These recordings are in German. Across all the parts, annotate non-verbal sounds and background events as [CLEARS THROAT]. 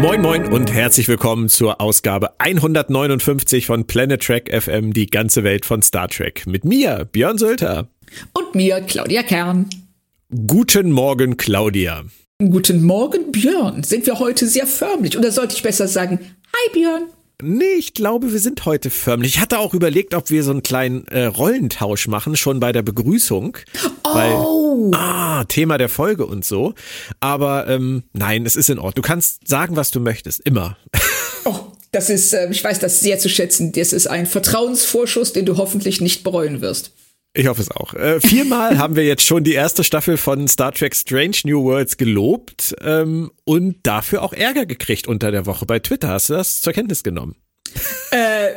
Moin Moin und herzlich willkommen zur Ausgabe 159 von Planet Trek FM, die ganze Welt von Star Trek. Mit mir, Björn Sölter. Und mir, Claudia Kern. Guten Morgen, Claudia. Guten Morgen, Björn. Sind wir heute sehr förmlich? Oder sollte ich besser sagen, hi Björn? Nee, ich glaube, wir sind heute förmlich. Ich hatte auch überlegt, ob wir so einen kleinen äh, Rollentausch machen, schon bei der Begrüßung. Oh. Weil, ah, Thema der Folge und so. Aber ähm, nein, es ist in Ordnung. Du kannst sagen, was du möchtest. Immer. [LAUGHS] Oh, das ist, äh, ich weiß das sehr zu schätzen. Das ist ein Vertrauensvorschuss, den du hoffentlich nicht bereuen wirst. Ich hoffe es auch. Äh, viermal [LAUGHS] haben wir jetzt schon die erste Staffel von Star Trek Strange New Worlds gelobt ähm, und dafür auch Ärger gekriegt unter der Woche bei Twitter. Hast du das zur Kenntnis genommen? Äh,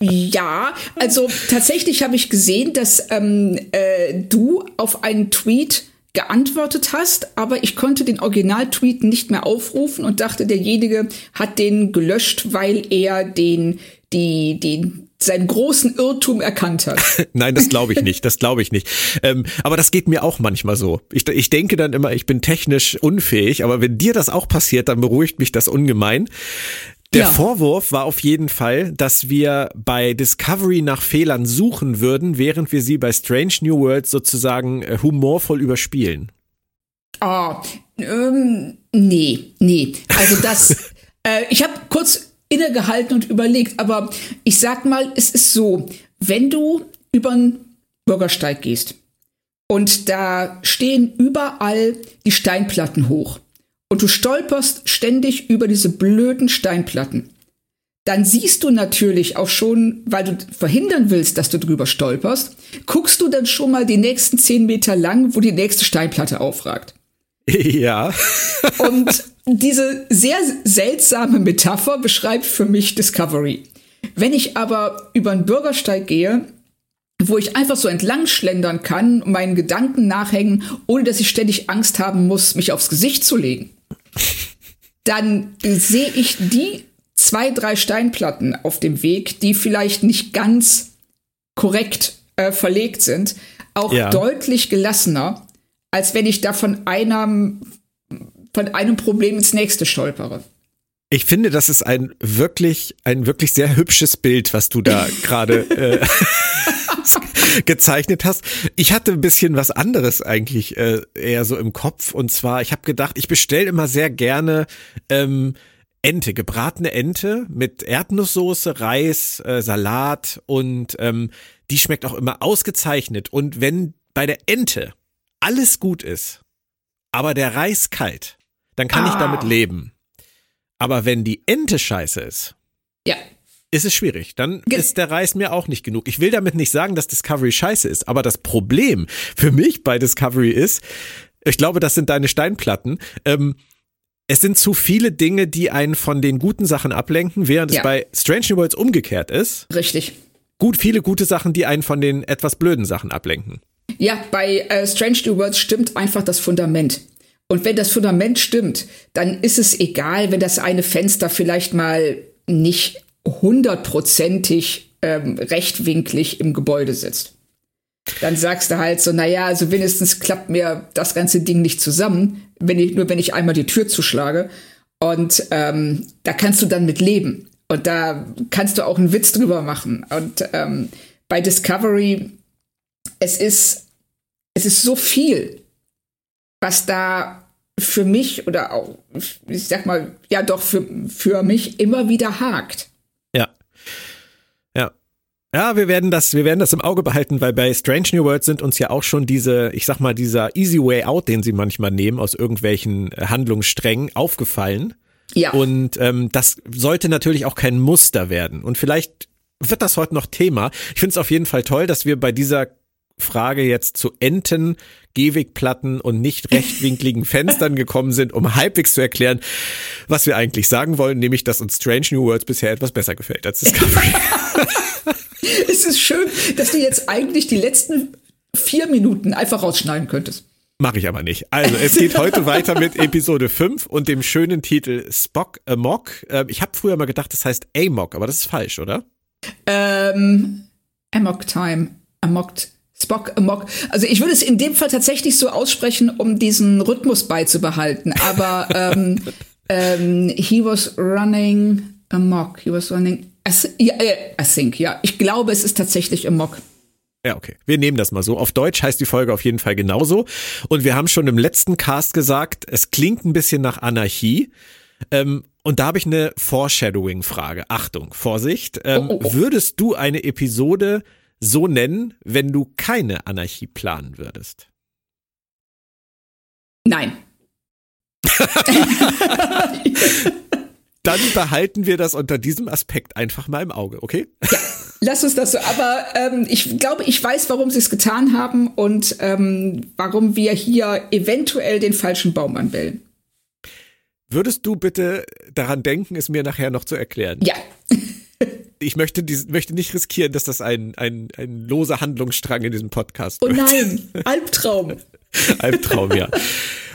ja, also tatsächlich habe ich gesehen, dass ähm, äh, du auf einen Tweet geantwortet hast, aber ich konnte den Originaltweet nicht mehr aufrufen und dachte, derjenige hat den gelöscht, weil er den, die, den seinen großen Irrtum erkannt hat. [LAUGHS] Nein, das glaube ich nicht. Das glaube ich nicht. Ähm, aber das geht mir auch manchmal so. Ich, ich denke dann immer, ich bin technisch unfähig, aber wenn dir das auch passiert, dann beruhigt mich das ungemein. Der ja. Vorwurf war auf jeden Fall, dass wir bei Discovery nach Fehlern suchen würden, während wir sie bei Strange New Worlds sozusagen äh, humorvoll überspielen. Ah, oh, ähm, nee, nee. Also das, [LAUGHS] äh, ich habe kurz innegehalten und überlegt. Aber ich sag mal, es ist so, wenn du über einen Bürgersteig gehst und da stehen überall die Steinplatten hoch und du stolperst ständig über diese blöden Steinplatten, dann siehst du natürlich auch schon, weil du verhindern willst, dass du drüber stolperst, guckst du dann schon mal die nächsten zehn Meter lang, wo die nächste Steinplatte aufragt. [LAUGHS] Ja. Und diese sehr seltsame Metapher beschreibt für mich Discovery. Wenn ich aber über einen Bürgersteig gehe, wo ich einfach so entlang schlendern kann, meinen Gedanken nachhängen, ohne dass ich ständig Angst haben muss, mich aufs Gesicht zu legen, dann sehe ich die zwei, drei Steinplatten auf dem Weg, die vielleicht nicht ganz korrekt äh, verlegt sind, auch ja. deutlich gelassener, als wenn ich da von einem von einem Problem ins nächste stolpere. Ich finde, das ist ein wirklich, ein wirklich sehr hübsches Bild, was du da [LAUGHS] gerade äh, [LAUGHS] gezeichnet hast. Ich hatte ein bisschen was anderes eigentlich äh, eher so im Kopf. Und zwar, ich habe gedacht, ich bestelle immer sehr gerne ähm, Ente, gebratene Ente mit Erdnusssoße, Reis, äh, Salat und ähm, die schmeckt auch immer ausgezeichnet. Und wenn bei der Ente alles gut ist, aber der Reis kalt, dann kann ah. ich damit leben. Aber wenn die Ente scheiße ist, ja. ist es schwierig. Dann Ge ist der Reis mir auch nicht genug. Ich will damit nicht sagen, dass Discovery scheiße ist, aber das Problem für mich bei Discovery ist, ich glaube, das sind deine Steinplatten, ähm, es sind zu viele Dinge, die einen von den guten Sachen ablenken, während ja. es bei Strange New Worlds umgekehrt ist. Richtig. Gut, viele gute Sachen, die einen von den etwas blöden Sachen ablenken. Ja, bei äh, Strange New Worlds stimmt einfach das Fundament. Und wenn das Fundament stimmt, dann ist es egal, wenn das eine Fenster vielleicht mal nicht hundertprozentig ähm, rechtwinklig im Gebäude sitzt. Dann sagst du halt so, naja, also wenigstens klappt mir das ganze Ding nicht zusammen, wenn ich, nur wenn ich einmal die Tür zuschlage. Und ähm, da kannst du dann mit leben. Und da kannst du auch einen Witz drüber machen. Und ähm, bei Discovery, es ist, es ist so viel was da für mich oder auch, ich sag mal, ja doch für, für mich immer wieder hakt. Ja. Ja. Ja, wir werden das, wir werden das im Auge behalten, weil bei Strange New Worlds sind uns ja auch schon diese, ich sag mal, dieser easy way out, den sie manchmal nehmen aus irgendwelchen Handlungssträngen, aufgefallen. Ja. Und ähm, das sollte natürlich auch kein Muster werden. Und vielleicht wird das heute noch Thema. Ich finde es auf jeden Fall toll, dass wir bei dieser Frage jetzt zu Enten Gehwegplatten und nicht rechtwinkligen [LAUGHS] Fenstern gekommen sind, um halbwegs zu erklären, was wir eigentlich sagen wollen, nämlich, dass uns Strange New Worlds bisher etwas besser gefällt als Discovery. [LAUGHS] es ist schön, dass du jetzt eigentlich die letzten vier Minuten einfach rausschneiden könntest. Mache ich aber nicht. Also, es geht heute [LAUGHS] weiter mit Episode 5 und dem schönen Titel Spock Amok. Ähm, ich habe früher mal gedacht, das heißt Amok, aber das ist falsch, oder? Ähm, Amok Time. Amok. Spock Amok. Also ich würde es in dem Fall tatsächlich so aussprechen, um diesen Rhythmus beizubehalten. Aber [LAUGHS] ähm, ähm, he was running amok. He was running. I, I think, ja. Ich glaube, es ist tatsächlich Amok. Ja, okay. Wir nehmen das mal so. Auf Deutsch heißt die Folge auf jeden Fall genauso. Und wir haben schon im letzten Cast gesagt, es klingt ein bisschen nach Anarchie. Ähm, und da habe ich eine Foreshadowing-Frage. Achtung, Vorsicht. Ähm, oh, oh, oh. Würdest du eine Episode so nennen, wenn du keine Anarchie planen würdest? Nein. [LAUGHS] Dann behalten wir das unter diesem Aspekt einfach mal im Auge, okay? Ja. Lass uns das so. Aber ähm, ich glaube, ich weiß, warum sie es getan haben und ähm, warum wir hier eventuell den falschen Baum anwählen. Würdest du bitte daran denken, es mir nachher noch zu erklären? Ja. Ich möchte, dies, möchte nicht riskieren, dass das ein, ein, ein loser Handlungsstrang in diesem Podcast wird. Oh nein, [LAUGHS] Albtraum. Albtraum, ja.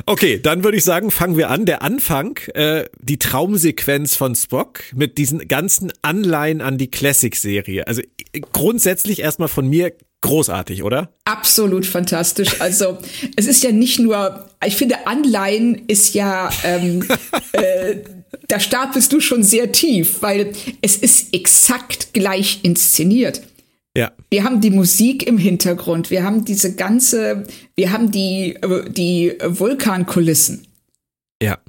Okay, dann würde ich sagen, fangen wir an. Der Anfang, äh, die Traumsequenz von Spock mit diesen ganzen Anleihen an die Classic-Serie. Also grundsätzlich erstmal von mir großartig, oder? Absolut fantastisch. Also es ist ja nicht nur, ich finde, Anleihen ist ja, ähm, [LAUGHS] äh, da stapelst du schon sehr tief, weil es ist exakt gleich inszeniert. Ja. Wir haben die Musik im Hintergrund, wir haben diese ganze, wir haben die, die Vulkankulissen. Ja.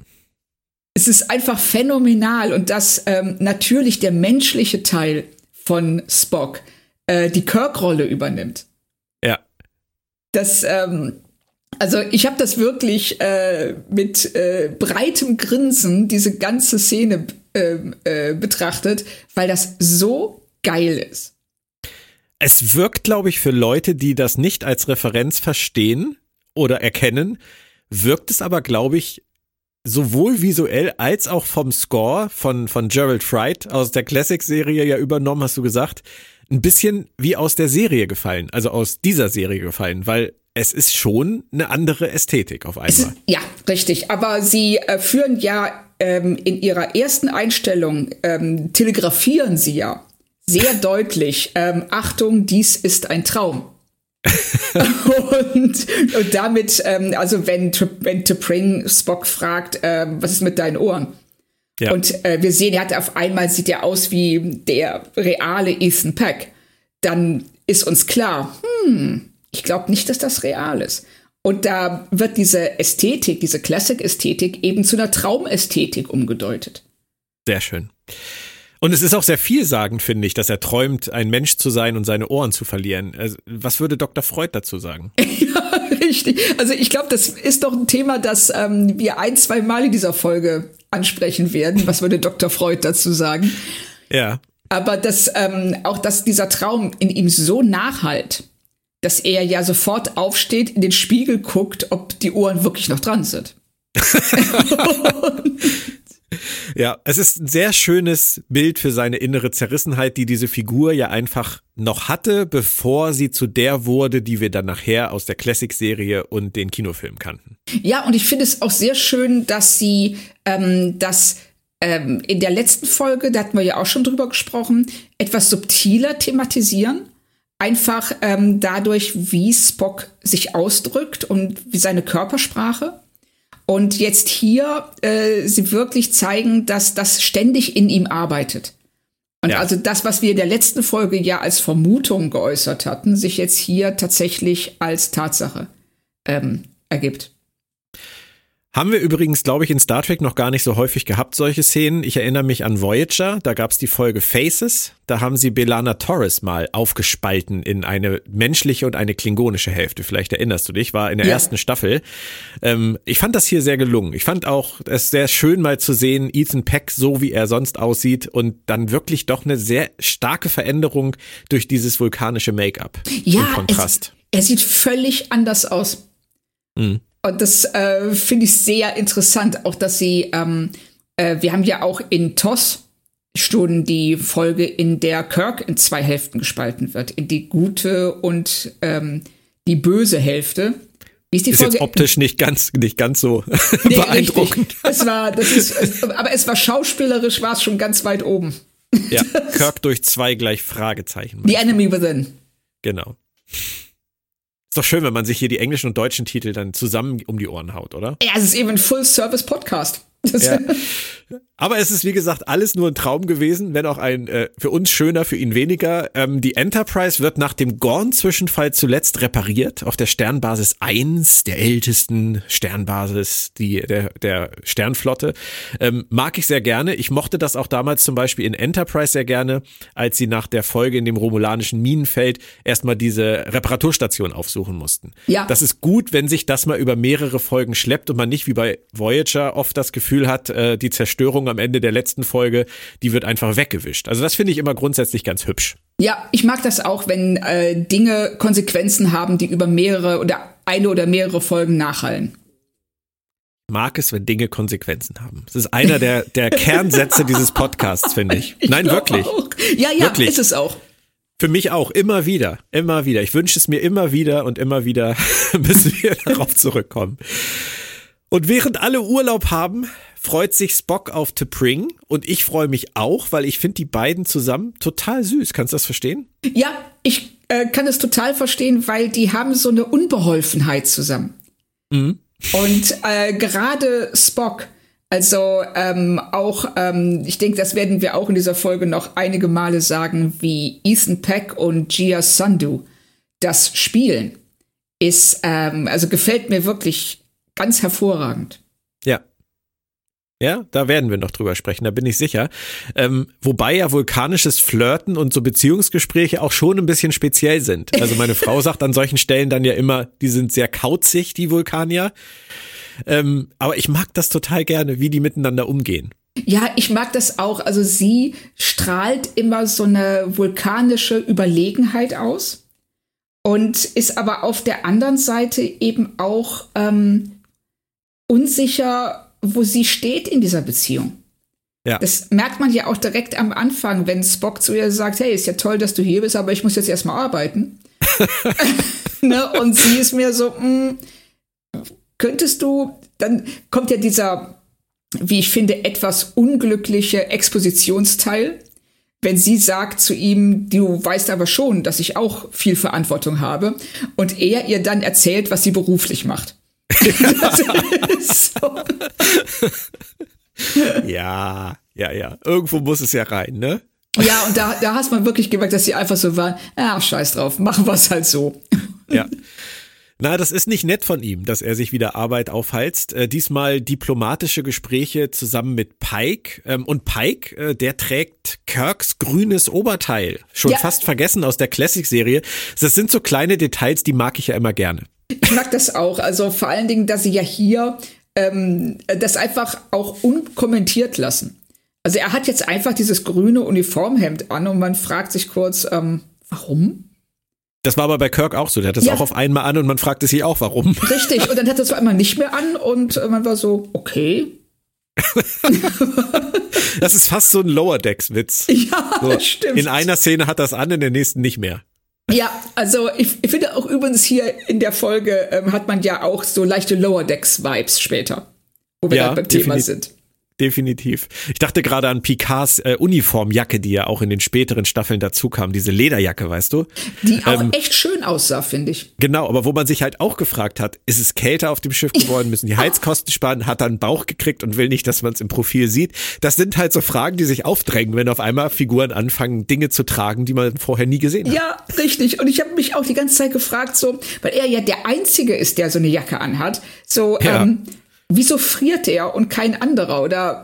Es ist einfach phänomenal und dass ähm, natürlich der menschliche Teil von Spock äh, die Kirk-Rolle übernimmt. Ja. Das, ähm, also ich habe das wirklich äh, mit äh, breitem Grinsen diese ganze Szene äh, äh, betrachtet, weil das so geil ist. Es wirkt, glaube ich, für Leute, die das nicht als Referenz verstehen oder erkennen, wirkt es aber, glaube ich, sowohl visuell als auch vom Score von, von Gerald Fright aus der Classic-Serie ja übernommen, hast du gesagt, ein bisschen wie aus der Serie gefallen, also aus dieser Serie gefallen, weil es ist schon eine andere Ästhetik auf einmal. Ist, ja, richtig. Aber sie äh, führen ja ähm, in ihrer ersten Einstellung, ähm, telegrafieren sie ja sehr [LAUGHS] deutlich, ähm, Achtung, dies ist ein Traum. und, und damit, ähm, also wenn, wenn T'Pring Spock fragt, ähm, was ist mit deinen Ohren? Ja. Und äh, wir sehen, er hat auf einmal sieht er aus wie der reale Ethan Peck. Dann ist uns klar, hm, ich glaube nicht, dass das real ist. Und da wird diese Ästhetik, diese Classic-Ästhetik eben zu einer Traumästhetik umgedeutet. Sehr schön. Und es ist auch sehr vielsagend, finde ich, dass er träumt, ein Mensch zu sein und seine Ohren zu verlieren. Also, was würde Dr. Freud dazu sagen? [LAUGHS] ja, richtig. Also ich glaube, das ist doch ein Thema, das ähm, wir ein, zwei Mal in dieser Folge ansprechen werden. Was würde Dr. Freud dazu sagen? Ja. Aber dass ähm, auch, dass dieser Traum in ihm so nachhalt, dass er ja sofort aufsteht, in den Spiegel guckt, ob die Ohren wirklich noch dran sind. [LAUGHS] Ja, es ist ein sehr schönes Bild für seine innere Zerrissenheit, die diese Figur ja einfach noch hatte, bevor sie zu der wurde, die wir dann nachher aus der Classic-Serie und den Kinofilmen kannten. Ja, und ich finde es auch sehr schön, dass sie ähm, das ähm, in der letzten Folge, da hatten wir ja auch schon drüber gesprochen, etwas subtiler thematisieren. Einfach ähm, dadurch, wie Spock sich ausdrückt und wie seine Körpersprache. Und jetzt hier äh, sie wirklich zeigen, dass das ständig in ihm arbeitet. Und ja. also das, was wir in der letzten Folge ja als Vermutung geäußert hatten, sich jetzt hier tatsächlich als Tatsache ähm, ergibt. Haben wir übrigens, glaube ich, in Star Trek noch gar nicht so häufig gehabt, solche Szenen. Ich erinnere mich an Voyager, da gab es die Folge Faces, da haben sie Belana Torres mal aufgespalten in eine menschliche und eine klingonische Hälfte. Vielleicht erinnerst du dich, war in der ja. ersten Staffel. Ähm, ich fand das hier sehr gelungen. Ich fand auch es sehr schön mal zu sehen, Ethan Peck so wie er sonst aussieht und dann wirklich doch eine sehr starke Veränderung durch dieses vulkanische Make-up. Ja, Kontrast. Es, er sieht völlig anders aus. Mhm. Und das äh, finde ich sehr interessant, auch dass sie, ähm, äh, wir haben ja auch in TOS schon die Folge, in der Kirk in zwei Hälften gespalten wird, in die gute und ähm, die böse Hälfte. Ist, die ist Folge jetzt optisch nicht ganz, nicht ganz so [LAUGHS] nee, [LAUGHS] beeindruckend. Richtig. Es war, das ist, aber es war schauspielerisch, war es schon ganz weit oben. Ja, [LAUGHS] Kirk durch zwei gleich Fragezeichen. The Enemy Within. Genau. Ist doch schön, wenn man sich hier die englischen und deutschen Titel dann zusammen um die Ohren haut, oder? Ja, es ist eben ein Full-Service-Podcast. Ja. Aber es ist, wie gesagt, alles nur ein Traum gewesen, wenn auch ein äh, für uns schöner, für ihn weniger. Ähm, die Enterprise wird nach dem Gorn-Zwischenfall zuletzt repariert auf der Sternbasis 1, der ältesten Sternbasis die, der, der Sternflotte. Ähm, mag ich sehr gerne. Ich mochte das auch damals zum Beispiel in Enterprise sehr gerne, als sie nach der Folge in dem romulanischen Minenfeld erstmal diese Reparaturstation aufsuchen mussten. Ja. Das ist gut, wenn sich das mal über mehrere Folgen schleppt und man nicht wie bei Voyager oft das Gefühl hat, äh, die Zerstörung am Ende der letzten Folge, die wird einfach weggewischt. Also das finde ich immer grundsätzlich ganz hübsch. Ja, ich mag das auch, wenn äh, Dinge Konsequenzen haben, die über mehrere oder eine oder mehrere Folgen nachhallen. Mag es, wenn Dinge Konsequenzen haben. Das ist einer der, der Kernsätze [LAUGHS] dieses Podcasts, finde ich. ich. Nein, wirklich. Auch. Ja, ja, wirklich. ist es auch. Für mich auch, immer wieder, immer wieder. Ich wünsche es mir immer wieder und immer wieder, [LAUGHS] bis wir darauf zurückkommen. Und während alle Urlaub haben, freut sich Spock auf T'Pring und ich freue mich auch, weil ich finde die beiden zusammen total süß. Kannst du das verstehen? Ja, ich äh, kann es total verstehen, weil die haben so eine Unbeholfenheit zusammen. Mhm. Und äh, gerade Spock, also ähm, auch, ähm, ich denke, das werden wir auch in dieser Folge noch einige Male sagen, wie Ethan Peck und Gia Sandu das spielen, ist, ähm, also gefällt mir wirklich ganz hervorragend. Ja, ja, da werden wir noch drüber sprechen, da bin ich sicher. Ähm, wobei ja vulkanisches Flirten und so Beziehungsgespräche auch schon ein bisschen speziell sind. Also meine Frau [LAUGHS] sagt an solchen Stellen dann ja immer, die sind sehr kauzig, die Vulkanier. Ähm, aber ich mag das total gerne, wie die miteinander umgehen. Ja, ich mag das auch. Also sie strahlt immer so eine vulkanische Überlegenheit aus und ist aber auf der anderen Seite eben auch ähm, unsicher wo sie steht in dieser Beziehung. Ja. Das merkt man ja auch direkt am Anfang, wenn Spock zu ihr sagt, hey, ist ja toll, dass du hier bist, aber ich muss jetzt erstmal arbeiten. [LAUGHS] [LAUGHS] ne? Und sie ist mir so, mh, hm, könntest du, dann kommt ja dieser, wie ich finde, etwas unglückliche Expositionsteil, wenn sie sagt zu ihm, du weißt aber schon, dass ich auch viel Verantwortung habe, und er ihr dann erzählt, was sie beruflich macht. Ja, ja, ja. Irgendwo muss es ja rein, ne? Ja, und da, da hast man wirklich gemerkt, dass sie einfach so waren, ja, scheiß drauf, machen wir es halt so. Ja. Na, das ist nicht nett von ihm, dass er sich wieder Arbeit aufheizt. Äh, diesmal diplomatische Gespräche zusammen mit Pike. Ähm, und Pike, äh, der trägt Kirks grünes Oberteil. Schon ja. fast vergessen aus der Classic-Serie. Das sind so kleine Details, die mag ich ja immer gerne. Ich mag das auch. Also vor allen Dingen, dass sie ja hier ähm, das einfach auch unkommentiert lassen. Also er hat jetzt einfach dieses grüne Uniformhemd an und man fragt sich kurz, ähm, warum? Das war aber bei Kirk auch so. Der hat das ja. auch auf einmal an und man fragte sich auch, warum. Richtig. Und dann hat er es auf einmal nicht mehr an und man war so, okay. [LAUGHS] das ist fast so ein Lower Decks Witz. Ja, so, [LAUGHS] stimmt. In einer Szene hat das an, in der nächsten nicht mehr. Ja, also ich, ich, finde auch übrigens hier in der Folge ähm, hat man ja auch so leichte Lower Decks Vibes später, wo wir ja, beim Thema sind definitiv. Ich dachte gerade an Picards äh, Uniformjacke, die ja auch in den späteren Staffeln dazu kam, diese Lederjacke, weißt du? Die auch ähm, echt schön aussah, finde ich. Genau, aber wo man sich halt auch gefragt hat, ist es kälter auf dem Schiff geworden, müssen die [LAUGHS] Heizkosten sparen, hat dann Bauch gekriegt und will nicht, dass man es im Profil sieht. Das sind halt so Fragen, die sich aufdrängen, wenn auf einmal Figuren anfangen, Dinge zu tragen, die man vorher nie gesehen hat. Ja, richtig. Und ich habe mich auch die ganze Zeit gefragt, so, weil er ja der Einzige ist, der so eine Jacke anhat, so, ja. ähm, wieso friert er und kein anderer? Oder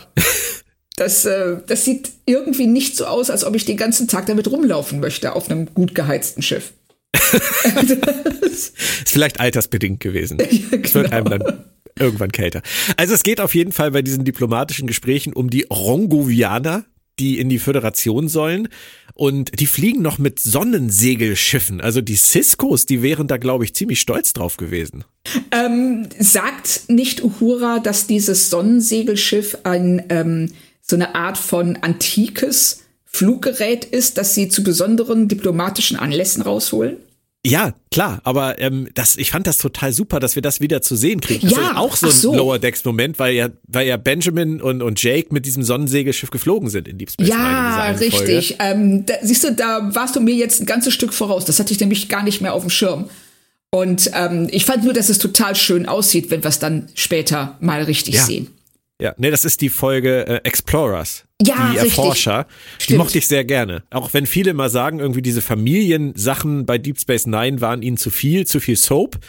das, äh, das sieht irgendwie nicht so aus, als ob ich den ganzen Tag damit rumlaufen möchte auf einem gut geheizten Schiff. [LAUGHS] ist vielleicht altersbedingt gewesen. [LAUGHS] Ja, genau. Es wird einem dann irgendwann kälter. Also es geht auf jeden Fall bei diesen diplomatischen Gesprächen um die Rongovianer, die in die Föderation sollen. Und die fliegen noch mit Sonnensegelschiffen. Also die Ciscos, die wären da, glaube ich, ziemlich stolz drauf gewesen. Ähm, sagt nicht Uhura, dass dieses Sonnensegelschiff ein, ähm, so eine Art von antikes Fluggerät ist, das sie zu besonderen diplomatischen Anlässen rausholen? Ja, klar, aber ähm, das, ich fand das total super, dass wir das wieder zu sehen kriegen. Das Ja, ist auch so ein so. Lower Decks Moment, weil ja, weil ja Benjamin und, und Jake mit diesem Sonnensegelschiff geflogen sind in Deep Space Ja, richtig. Ähm, da, siehst du, da warst du mir jetzt ein ganzes Stück voraus. Das hatte ich nämlich gar nicht mehr auf dem Schirm. Und ähm, ich fand nur, dass es total schön aussieht, wenn wir es dann später mal richtig Ja. sehen. Ja, nee, das ist die Folge äh, Explorers. Ja, die richtig. Erforscher. Die Stimmt. mochte ich sehr gerne. Auch wenn viele mal sagen, irgendwie diese Familiensachen bei Deep Space Nine waren ihnen zu viel, zu viel Soap.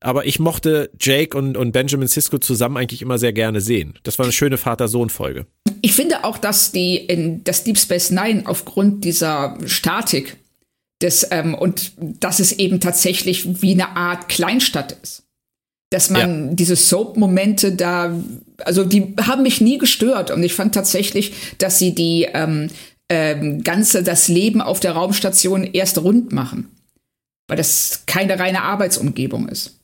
Aber ich mochte Jake und, und Benjamin Sisko zusammen eigentlich immer sehr gerne sehen. Das war eine schöne Vater-Sohn-Folge. Ich finde auch, dass die in das Deep Space Nine aufgrund dieser Statik des ähm, und dass es eben tatsächlich wie eine Art Kleinstadt ist. Dass man diese Soap-Momente da, also die haben mich nie gestört und ich fand tatsächlich, dass sie die ähm, ähm, ganze das Leben auf der Raumstation erst rund machen, weil das keine reine Arbeitsumgebung ist.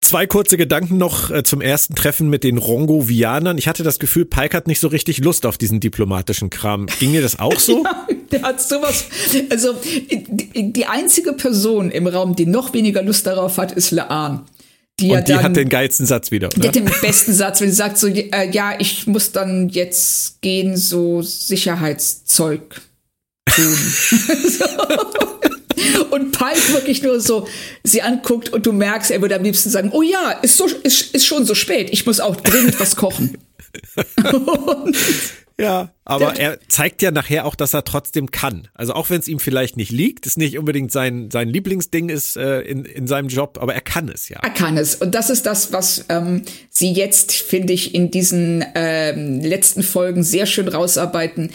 Zwei kurze Gedanken noch äh, zum ersten Treffen mit den Rongovianern. Ich hatte das Gefühl, Pike hat nicht so richtig Lust auf diesen diplomatischen Kram. Ging dir das auch so? [LAUGHS] Der hat sowas. Also die, die einzige Person im Raum, die noch weniger Lust darauf hat, ist Laan. Die Und die dann, hat den geilsten Satz wieder, die oder? hat den besten Satz, wenn sie sagt so, äh, ja, ich muss dann jetzt gehen, so Sicherheitszeug tun. [LAUGHS] so. Und Pike wirklich nur so sie anguckt und du merkst, er würde am liebsten sagen, oh ja, ist, so, ist, ist schon so spät, ich muss auch dringend was kochen. [LAUGHS] Ja, aber er zeigt ja nachher auch, dass er trotzdem kann. Also auch wenn es ihm vielleicht nicht liegt, ist nicht unbedingt sein, sein Lieblingsding ist äh, in, in seinem Job, aber er kann es ja. Er kann es. Und das ist das, was ähm, sie jetzt, finde ich, in diesen ähm, letzten Folgen sehr schön rausarbeiten.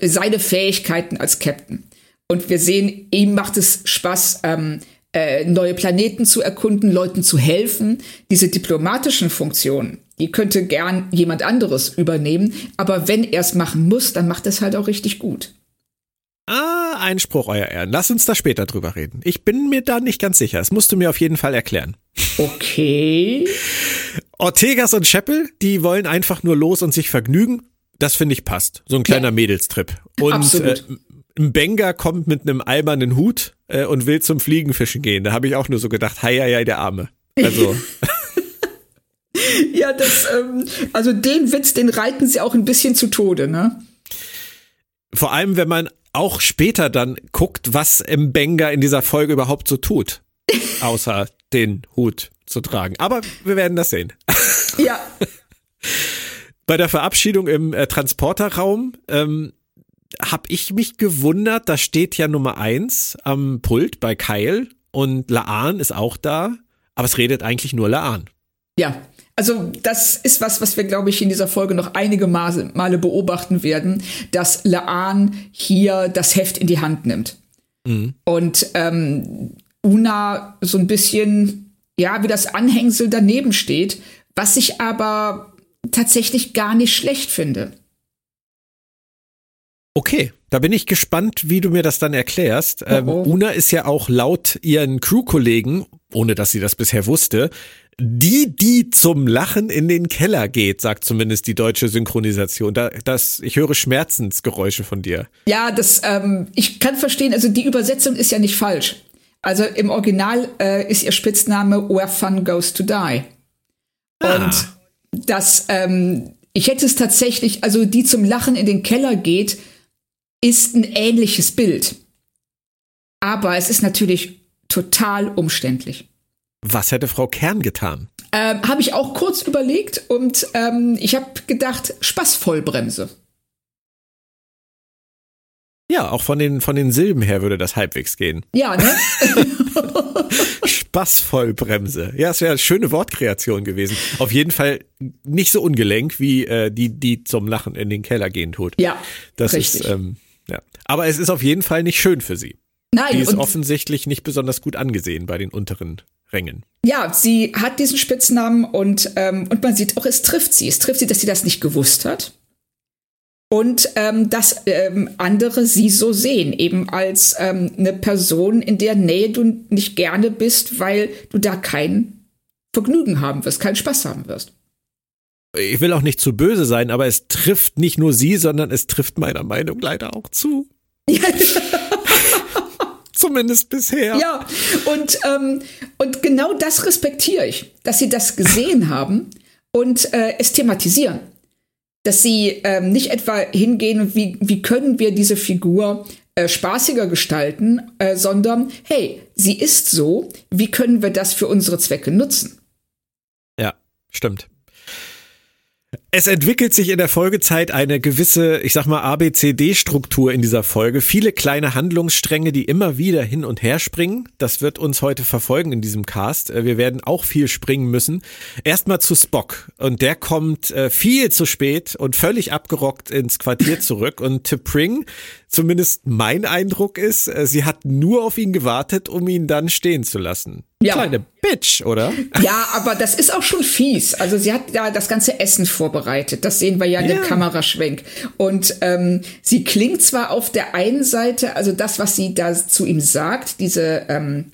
Seine Fähigkeiten als Captain. Und wir sehen, ihm macht es Spaß, ähm, äh, neue Planeten zu erkunden, Leuten zu helfen. Diese diplomatischen Funktionen, die könnte gern jemand anderes übernehmen. Aber wenn er es machen muss, dann macht es halt auch richtig gut. Ah, Einspruch, euer Ehren. Lass uns da später drüber reden. Ich bin mir da nicht ganz sicher. Das musst du mir auf jeden Fall erklären. Okay. Ortegas und Scheppel, die wollen einfach nur los und sich vergnügen. Das finde ich passt. So ein kleiner Ja. Mädelstrip. Und Absolut. Äh, Mbenga kommt mit einem albernen Hut äh, und will zum Fliegenfischen gehen. Da habe ich auch nur so gedacht, hei, hei, hei, der Arme. Also, [LAUGHS] [LAUGHS] Ja, das, ähm, also den Witz, den reiten sie auch ein bisschen zu Tode, ne? vor allem, wenn man auch später dann guckt, was Mbenga in dieser Folge überhaupt so tut. [LAUGHS] Außer den Hut zu tragen. Aber wir werden das sehen. Ja. Bei der Verabschiedung im äh, Transporterraum ähm, habe ich mich gewundert, da steht ja Nummer eins am Pult bei Kyle und Laan ist auch da, aber es redet eigentlich nur Laan. Ja, also das ist was, was wir, glaube ich, in dieser Folge noch einige Male, Male beobachten werden, dass Laan hier das Heft in die Hand nimmt. Und ähm, Una so ein bisschen, ja, wie das Anhängsel daneben steht, was ich aber tatsächlich gar nicht schlecht finde. Okay, da bin ich gespannt, wie du mir das dann erklärst. Ähm, oh. Una ist ja auch laut ihren Crew-Kollegen, ohne dass sie das bisher wusste, die, die zum Lachen in den Keller geht, sagt zumindest die deutsche Synchronisation. Da, das, ich höre Schmerzensgeräusche von dir. Ja, das, ähm, ich kann verstehen, also die Übersetzung ist ja nicht falsch. Also im Original äh, ist ihr Spitzname Where Fun Goes to Die. Und das, ähm, ich hätte es tatsächlich, also die zum Lachen in den Keller geht, ist ein ähnliches Bild. Aber es ist natürlich total umständlich. Was hätte Frau Kern getan? Ähm, habe ich auch kurz überlegt und ähm, ich habe gedacht, Spaßvollbremse. Ja, auch von den, von den Silben her würde das halbwegs gehen. Ja, ne? [LAUGHS] Spaßvollbremse. Ja, es wäre eine schöne Wortkreation gewesen. Auf jeden Fall nicht so ungelenk wie äh, die, die zum Lachen in den Keller gehen tut. ja, Das richtig. ist, ähm, ja. Aber es ist auf jeden Fall nicht schön für sie. Nein, Die ist offensichtlich nicht besonders gut angesehen bei den unteren Rängen. Ja, sie hat diesen Spitznamen und, ähm, und man sieht auch, es trifft sie. Es trifft sie, dass sie das nicht gewusst hat. Und und ähm, dass ähm, andere sie so sehen, eben als ähm, eine Person, in der Nähe du nicht gerne bist, weil du da kein Vergnügen haben wirst, keinen Spaß haben wirst. Ich will auch nicht zu böse sein, aber es trifft nicht nur sie, sondern es trifft meiner Meinung leider auch zu. [LAUGHS] Zumindest bisher. Ja, und, ähm, und genau das respektiere ich, dass sie das gesehen [LAUGHS] haben und äh, es thematisieren dass sie ähm, nicht etwa hingehen und wie, wie können wir diese Figur äh, spaßiger gestalten, äh, sondern hey, sie ist so, wie können wir das für unsere Zwecke nutzen? Ja, stimmt. Es entwickelt sich in der Folgezeit eine gewisse, ich sag mal, ABCD-Struktur in dieser Folge. Viele kleine Handlungsstränge, die immer wieder hin und her springen. Das wird uns heute verfolgen in diesem Cast. Äh, wir werden auch viel springen müssen. Erstmal zu Spock. Und der kommt äh, viel zu spät und völlig abgerockt ins Quartier zurück. Und T'Pring zumindest mein Eindruck ist, äh, sie hat nur auf ihn gewartet, um ihn dann stehen zu lassen. Ja. Kleine Bitch, oder? Ja, aber das ist auch schon fies. Also sie hat ja das ganze Essen vorbereitet. Das sehen wir ja in ja. dem Kameraschwenk. Und ähm, sie klingt zwar auf der einen Seite, also das, was sie da zu ihm sagt, diese ähm,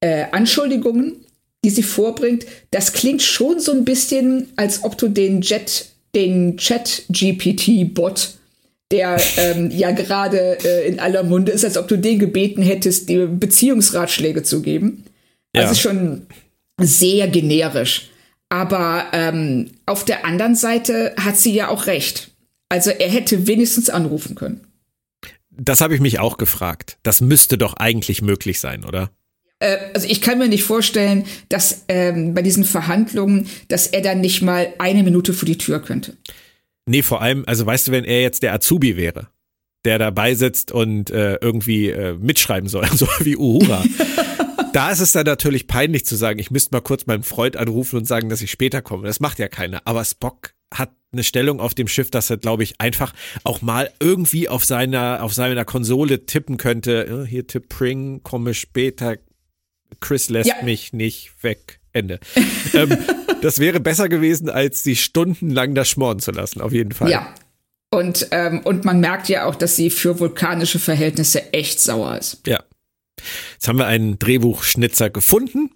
äh, Anschuldigungen, die sie vorbringt, das klingt schon so ein bisschen, als ob du den Jet, den Chat-GPT-Bot der ähm, ja gerade äh, in aller Munde ist, als ob du den gebeten hättest, dir Beziehungsratschläge zu geben. Ja. Das ist schon sehr generisch. Aber ähm, auf der anderen Seite hat sie ja auch recht. Also er hätte wenigstens anrufen können. Das habe ich mich auch gefragt. Das müsste doch eigentlich möglich sein, oder? Äh, also ich kann mir nicht vorstellen, dass ähm, bei diesen Verhandlungen, dass er dann nicht mal eine Minute vor die Tür könnte. Nee, vor allem, also weißt du, wenn er jetzt der Azubi wäre, der dabei sitzt und äh, irgendwie äh, mitschreiben soll, [LAUGHS] so wie Uhura. [LAUGHS] da ist es dann natürlich peinlich zu sagen, ich müsste mal kurz meinen Freund anrufen und sagen, dass ich später komme. Das macht ja keiner. Aber Spock hat eine Stellung auf dem Schiff, dass er, glaube ich, einfach auch mal irgendwie auf seiner, auf seiner Konsole tippen könnte. Hier Tipp Pring, komme später. Chris lässt ja. mich nicht weg. Ende. [LAUGHS] ähm, das wäre besser gewesen, als sie stundenlang da schmoren zu lassen, auf jeden Fall. Ja. Und, ähm, und man merkt ja auch, dass sie für vulkanische Verhältnisse echt sauer ist. Ja. Jetzt haben wir einen Drehbuchschnitzer gefunden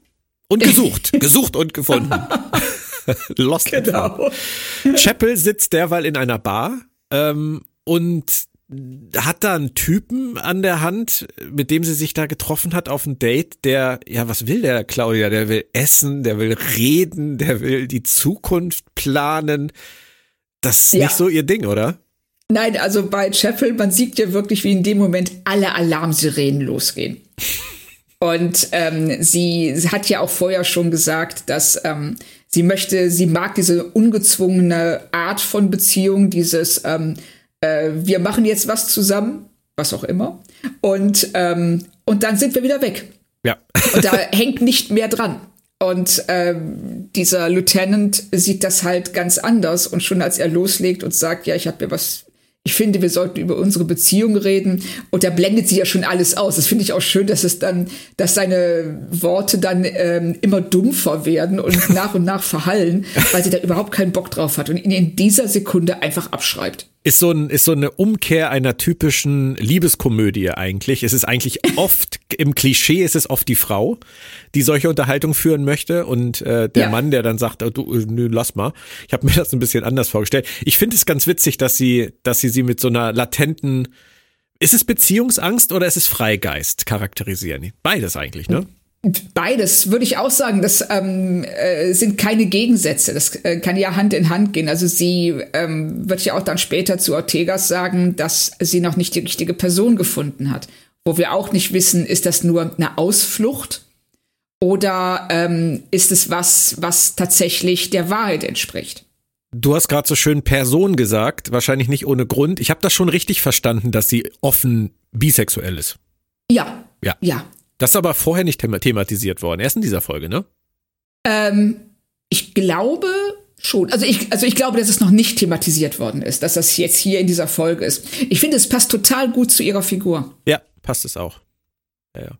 und gesucht. [LAUGHS] gesucht und gefunden. [LAUGHS] Lost genau. Chapel sitzt derweil in einer Bar ähm, und hat da einen Typen an der Hand, mit dem sie sich da getroffen hat auf ein Date, der, ja, was will der, Claudia? Der will essen, der will reden, der will die Zukunft planen. Das ist ja. nicht so ihr Ding, oder? Nein, also bei Chapel, man sieht ja wirklich, wie in dem Moment alle Alarmsirenen losgehen. Und ähm, sie, sie hat ja auch vorher schon gesagt, dass ähm, sie möchte, sie mag diese ungezwungene Art von Beziehung, dieses ähm, äh, wir machen jetzt was zusammen, was auch immer. Und, ähm, und dann sind wir wieder weg. Ja. und da [LAUGHS] hängt nicht mehr dran. Und ähm, dieser Lieutenant sieht das halt ganz anders. Und schon als er loslegt und sagt, ja, ich habe mir was ich finde, wir sollten über unsere Beziehung reden. Und da blendet sie ja schon alles aus. Das finde ich auch schön, dass es dann, dass seine Worte dann ähm, immer dumpfer werden und [LAUGHS] nach und nach verhallen, weil sie da überhaupt keinen Bock drauf hat und ihn in dieser Sekunde einfach abschreibt ist so, ein, ist so eine Umkehr einer typischen Liebeskomödie eigentlich. Es ist eigentlich [LAUGHS] oft, im Klischee ist es oft die Frau, die solche Unterhaltung führen möchte und äh, der ja. Mann, der dann sagt, oh, du, äh, nö, lass mal. Ich habe mir das ein bisschen anders vorgestellt. Ich finde es ganz witzig, dass sie, dass sie sie mit so einer latenten, ist es Beziehungsangst oder ist es Freigeist charakterisieren? Beides eigentlich, ne? Beides würde ich auch sagen, das ähm, äh, sind keine Gegensätze. Das äh, kann ja Hand in Hand gehen. Also sie ähm, wird ja auch dann später zu Ortegas sagen, dass sie noch nicht die richtige Person gefunden hat. Wo wir auch nicht wissen, ist das nur eine Ausflucht oder ähm, ist es was, was tatsächlich der Wahrheit entspricht? Du hast gerade so schön Person gesagt, wahrscheinlich nicht ohne Grund. Ich habe das schon richtig verstanden, dass sie offen bisexuell ist. Ja. Ja. Ja. Das ist aber vorher nicht thematisiert worden, erst in dieser Folge, ne? Ähm, ich glaube schon. Also ich, also ich glaube, dass es noch nicht thematisiert worden ist, dass das jetzt hier in dieser Folge ist. Ich finde, es passt total gut zu ihrer Figur. Ja, passt es auch. Ja, ja.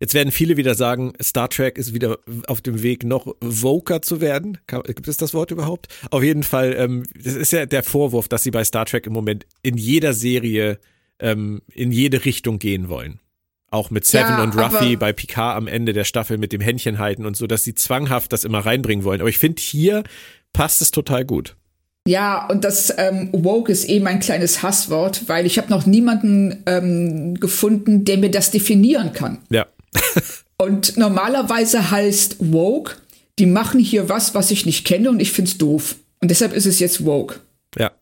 Jetzt werden viele wieder sagen, Star Trek ist wieder auf dem Weg, noch voker zu werden. Gibt es das Wort überhaupt? Auf jeden Fall, ähm, das ist ja der Vorwurf, dass sie bei Star Trek im Moment in jeder Serie ähm, in jede Richtung gehen wollen. Auch mit Seven ja, und Ruffy bei Picard am Ende der Staffel mit dem Händchen halten und so, dass sie zwanghaft das immer reinbringen wollen. Aber ich finde, hier passt es total gut. Ja, und das ähm, woke ist eben ein kleines Hasswort, weil ich habe noch niemanden ähm, gefunden, der mir das definieren kann. Ja. [LAUGHS] und normalerweise heißt woke, die machen hier was, was ich nicht kenne und ich find's doof. Und deshalb ist es jetzt woke. Ja.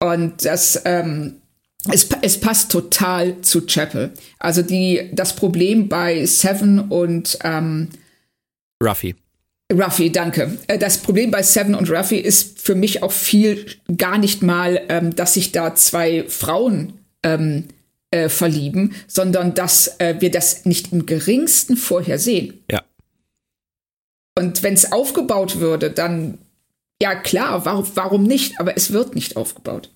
Und das, ähm, es, es passt total zu Chapel. Also die, das Problem bei Seven und ähm, Ruffy. Ruffy, danke. Äh, das Problem bei Seven und Ruffy ist für mich auch viel gar nicht mal, ähm, dass sich da zwei Frauen ähm, äh, verlieben, sondern dass äh, wir das nicht im geringsten vorher sehen. Ja. Und wenn es aufgebaut würde, dann ja klar, warum, warum nicht? Aber es wird nicht aufgebaut.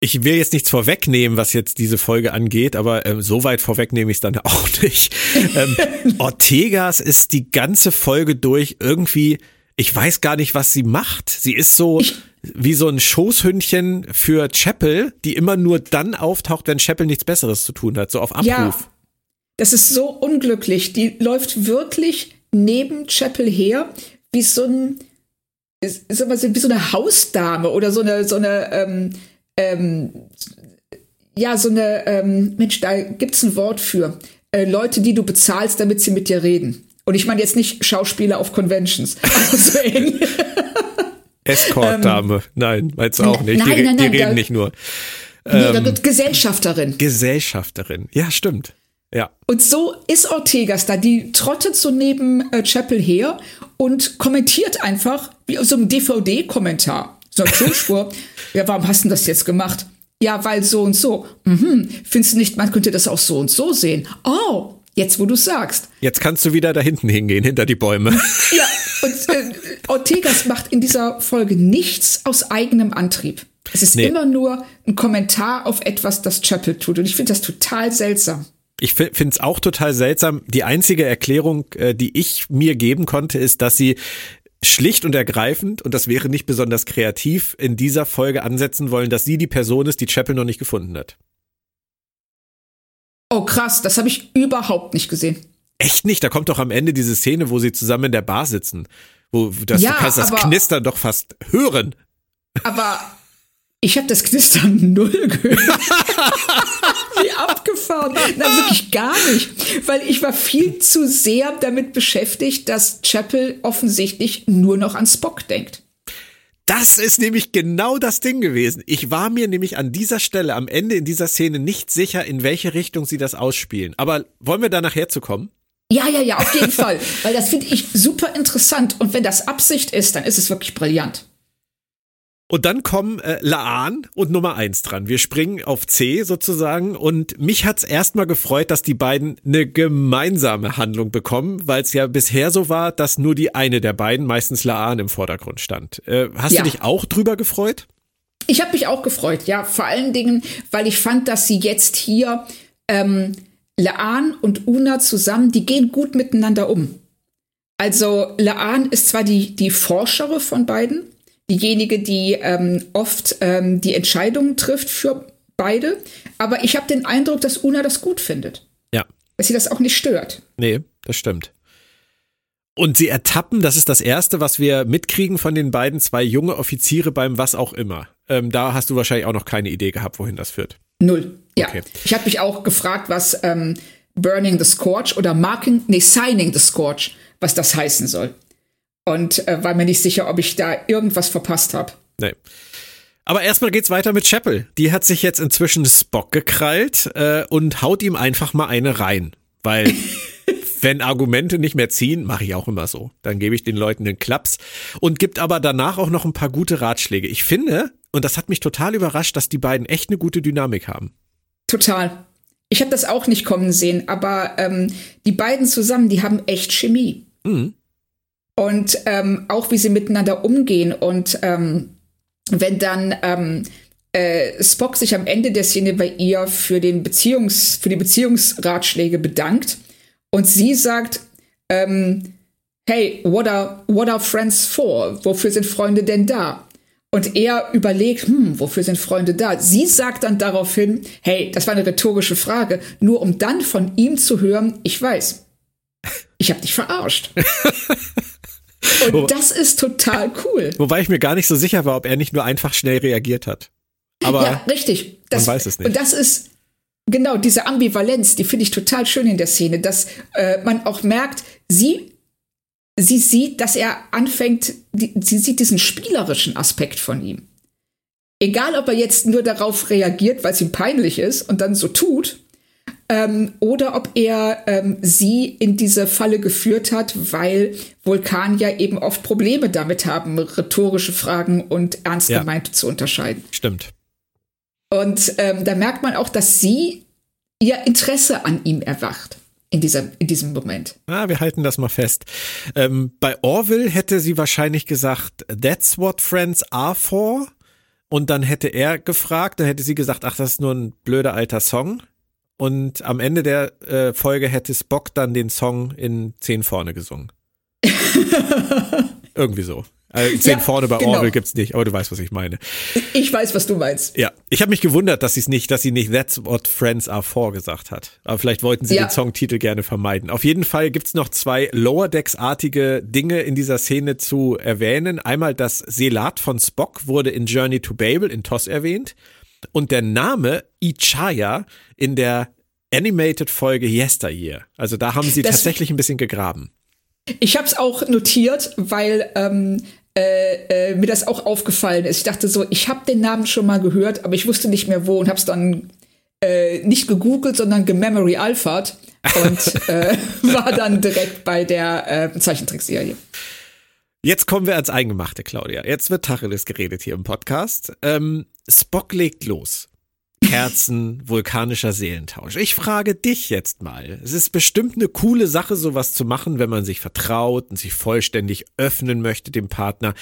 Ich will jetzt nichts vorwegnehmen, was jetzt diese Folge angeht, aber ähm, so weit vorweg nehme ich es dann [LAUGHS] auch nicht. ähm, [LAUGHS] Ortegas ist die ganze Folge durch irgendwie, ich weiß gar nicht, was sie macht. Sie ist so wie so ein Schoßhündchen für Chapel, die immer nur dann auftaucht, wenn Chapel nichts Besseres zu tun hat, so auf Abruf. Ja, das ist so unglücklich. Die läuft wirklich neben Chapel her, wie so ein, wie so eine Hausdame oder so eine, so eine, ähm, ähm, ja, so eine, ähm, Mensch, da gibt's ein Wort für. Äh, Leute, die du bezahlst, damit sie mit dir reden. Und ich meine jetzt nicht Schauspieler auf Conventions. [LAUGHS] Also Escort-Dame. Ähm, nein, meinst du auch nicht. Nein, die, nein, nein, die reden da, nicht nur. Ähm, nee, Gesellschafterin. Gesellschafterin. Ja, stimmt. Ja. Und so ist Ortegas da. Die trottet so neben äh, Chapel her und kommentiert einfach wie aus so einem DVD-Kommentar. Tonspur. ja, warum hast du das jetzt gemacht? Ja, weil so und so. Mhm. Findest du nicht, man könnte das auch so und so sehen? Oh, jetzt wo du sagst. Jetzt kannst du wieder da hinten hingehen, hinter die Bäume. [LAUGHS] ja, und äh, Ortegas macht in dieser Folge nichts aus eigenem Antrieb. Es ist nee. immer nur ein Kommentar auf etwas, das Chapel tut. Und ich finde das total seltsam. Ich finde es auch total seltsam. Die einzige Erklärung, äh, die ich mir geben konnte, ist, dass sie schlicht und ergreifend, und das wäre nicht besonders kreativ, in dieser Folge ansetzen wollen, dass sie die Person ist, die Chapel noch nicht gefunden hat. Oh krass, das habe ich überhaupt nicht gesehen. Echt nicht? Da kommt doch am Ende diese Szene, wo sie zusammen in der Bar sitzen. Wo das, ja, du kannst das Knistern doch fast hören. Aber ich habe das Knistern [LAUGHS] null gehört. Wie abgefahren. Nein, wirklich gar nicht. Weil ich war viel zu sehr damit beschäftigt, dass Chapel offensichtlich nur noch an Spock denkt. Das ist nämlich genau das Ding gewesen. Ich war mir nämlich an dieser Stelle, am Ende in dieser Szene nicht sicher, in welche Richtung sie das ausspielen. Aber wollen wir da nachher zu kommen? Ja, ja, ja, auf jeden Fall. Weil das finde ich super interessant. Und wenn das Absicht ist, dann ist es wirklich brillant. Und dann kommen äh, Laan und Nummer eins dran. Wir springen auf C sozusagen und mich hat's erstmal gefreut, dass die beiden eine gemeinsame Handlung bekommen, weil es ja bisher so war, dass nur die eine der beiden, meistens Laan, im Vordergrund stand. Äh, hast ja. du dich auch drüber gefreut? Ich habe mich auch gefreut, ja. Vor allen Dingen, weil ich fand, dass sie jetzt hier ähm, Laan und Una zusammen, die gehen gut miteinander um. Also Laan ist zwar die, die Forschere von beiden, diejenige, die ähm, oft ähm, die Entscheidungen trifft für beide. Aber ich habe den Eindruck, dass Una das gut findet. Ja. Dass sie das auch nicht stört. Nee, das stimmt. Und sie ertappen, das ist das Erste, was wir mitkriegen von den beiden, zwei junge Offiziere beim was auch immer. Ähm, da hast du wahrscheinlich auch noch keine Idee gehabt, wohin das führt. Null. Ja. Okay. Ich habe mich auch gefragt, was ähm, Burning the Scorch oder Marking, nee, Signing the Scorch, was das heißen soll und äh, war mir nicht sicher, ob ich da irgendwas verpasst habe. Nee. Aber erstmal geht's weiter mit Chapel. Die hat sich jetzt inzwischen Spock gekrallt äh, und haut ihm einfach mal eine rein. Weil, [LAUGHS] wenn Argumente nicht mehr ziehen, mache ich auch immer so. Dann gebe ich den Leuten den Klaps und gibt aber danach auch noch ein paar gute Ratschläge. Ich finde, und das hat mich total überrascht, dass die beiden echt eine gute Dynamik haben. Total. Ich habe das auch nicht kommen sehen, aber ähm, die beiden zusammen, die haben echt Chemie. Mhm und ähm, auch wie sie miteinander umgehen und ähm, wenn dann ähm, äh, Spock sich am Ende der Szene bei ihr für, den Beziehungs, für die Beziehungsratschläge bedankt und sie sagt, ähm, hey, what are, what are friends for? Wofür sind Freunde denn da? Und er überlegt, hm, wofür sind Freunde da? Sie sagt dann daraufhin, hey, das war eine rhetorische Frage, nur um dann von ihm zu hören, ich weiß, ich habe dich verarscht. [LAUGHS] Und das ist total cool. Wobei ich mir gar nicht so sicher war, ob er nicht nur einfach schnell reagiert hat. Aber ja, richtig. Das, man weiß es nicht. Und das ist genau diese Ambivalenz, die finde ich total schön in der Szene, dass äh, man auch merkt, sie sie sieht, dass er anfängt, die, sie sieht diesen spielerischen Aspekt von ihm. Egal, ob er jetzt nur darauf reagiert, weil es ihm peinlich ist und dann so tut, ähm, oder ob er ähm, sie in diese Falle geführt hat, weil Vulkanier eben oft Probleme damit haben, rhetorische Fragen und ernst ja. gemeinte zu unterscheiden. Stimmt. Und ähm, da merkt man auch, dass sie ihr Interesse an ihm erwacht in, dieser, in diesem Moment. Ah, wir halten das mal fest. Ähm, bei Orville hätte sie wahrscheinlich gesagt, that's what friends are for. Und dann hätte er gefragt, dann hätte sie gesagt, ach, das ist nur ein blöder alter Song. Und am Ende der äh, Folge hätte Spock dann den Song in 10 vorne gesungen. [LAUGHS] Irgendwie so. Also zehn ja, vorne bei genau. Orwell gibt's nicht, aber du weißt, was ich meine. Ich weiß, was du meinst. Ja, ich habe mich gewundert, dass sie es nicht, dass sie nicht That's What Friends Are For gesagt hat. Aber vielleicht wollten sie ja. den Songtitel gerne vermeiden. Auf jeden Fall gibt's noch zwei Lower Decks-artige Dinge in dieser Szene zu erwähnen. Einmal das Selat von Spock wurde in Journey to Babel in TOS erwähnt und der Name Ichaya in der Animated-Folge Yesteryear. Also da haben sie das tatsächlich ein bisschen gegraben. Ich habe es auch notiert, weil ähm, äh, äh, mir das auch aufgefallen ist. Ich dachte so, ich habe den Namen schon mal gehört, aber ich wusste nicht mehr wo und habe es dann äh, nicht gegoogelt, sondern gememory alphat und äh, [LAUGHS] war dann direkt bei der äh, Zeichentrickserie. Jetzt kommen wir ans Eingemachte, Claudia. Jetzt wird Tacheles geredet hier im Podcast. Ähm, Spock legt los. Kerzen, vulkanischer Seelentausch. Ich frage dich jetzt mal. Es ist bestimmt eine coole Sache, sowas zu machen, wenn man sich vertraut und sich vollständig öffnen möchte dem Partner.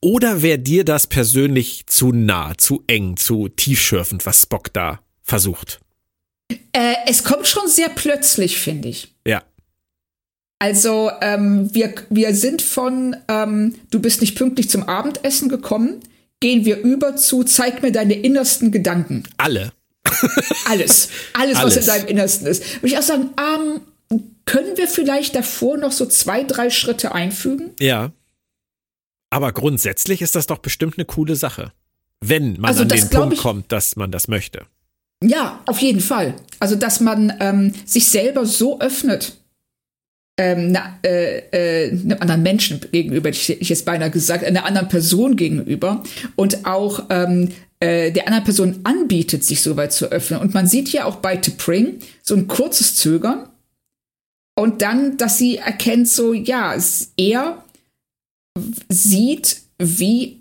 Oder wäre dir das persönlich zu nah, zu eng, zu tiefschürfend, was Spock da versucht? Äh, es kommt schon sehr plötzlich, finde ich. Ja. Also ähm, wir, wir sind von ähm, du bist nicht pünktlich zum Abendessen gekommen gehen wir über zu zeig mir deine innersten Gedanken. Alle. Alles. Alles, Alles. was in deinem Innersten ist. Würde ich auch sagen, ähm, können wir vielleicht davor noch so zwei, drei Schritte einfügen? Ja. Aber grundsätzlich ist das doch bestimmt eine coole Sache. Wenn man also an den Punkt ich, kommt, dass man das möchte. Ja, auf jeden Fall. Also, dass man ähm, sich selber so öffnet, ähm, na, äh, äh, einem anderen Menschen gegenüber, ich, ich jetzt beinahe gesagt, einer anderen Person gegenüber und auch ähm, äh, der anderen Person anbietet, sich so weit zu öffnen. Und man sieht hier auch bei T'Pring so ein kurzes Zögern und dann, dass sie erkennt, so, ja, er sieht, wie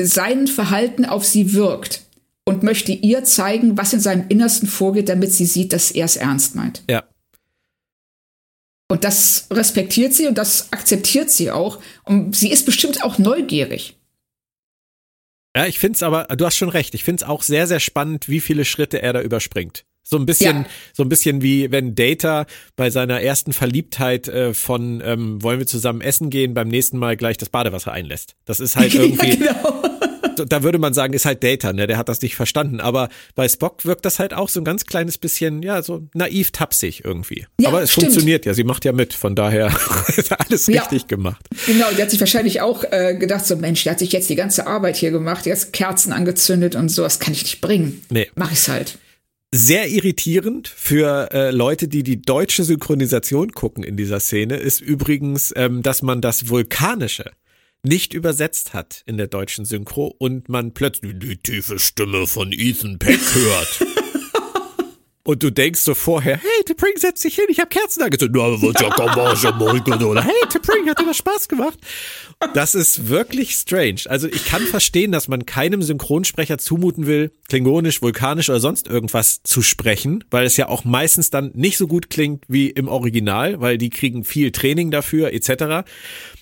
sein Verhalten auf sie wirkt und möchte ihr zeigen, was in seinem Innersten vorgeht, damit sie sieht, dass er es ernst meint. Ja. Und das respektiert sie und das akzeptiert sie auch. Und sie ist bestimmt auch neugierig. Ja, ich finde es aber, du hast schon recht, ich finde es auch sehr, sehr spannend, wie viele Schritte er da überspringt. So ein bisschen, ja. so ein bisschen wie wenn Data bei seiner ersten Verliebtheit äh, von ähm, wollen wir zusammen essen gehen, beim nächsten Mal gleich das Badewasser einlässt. Das ist halt [LAUGHS] irgendwie. ja, genau da würde man sagen, ist halt Data, ne? Der hat das nicht verstanden. Aber bei Spock wirkt das halt auch so ein ganz kleines bisschen, ja, so naiv tapsig irgendwie. Ja, Aber es stimmt. funktioniert ja, sie macht ja mit, von daher [LAUGHS] ist alles ja, richtig gemacht. Genau, die hat sich wahrscheinlich auch äh, gedacht, so Mensch, der hat sich jetzt die ganze Arbeit hier gemacht, jetzt Kerzen angezündet und so, das kann ich nicht bringen. Nee. Mach ich's halt sehr irritierend für äh, Leute, die die deutsche Synchronisation gucken in dieser Szene, ist übrigens, ähm, dass man das Vulkanische nicht übersetzt hat in der deutschen Synchro und man plötzlich die tiefe Stimme von Ethan Peck hört. [LAUGHS] Und du denkst so vorher, hey, T'Pring, setz dich hin, ich habe Kerzen angezündet. Oder hey, T'Pring, hat dir das Spaß gemacht? Das ist wirklich strange. Also ich kann verstehen, dass man keinem Synchronsprecher zumuten will, klingonisch, vulkanisch oder sonst irgendwas zu sprechen, weil es ja auch meistens dann nicht so gut klingt wie im Original, weil die kriegen viel Training dafür etc.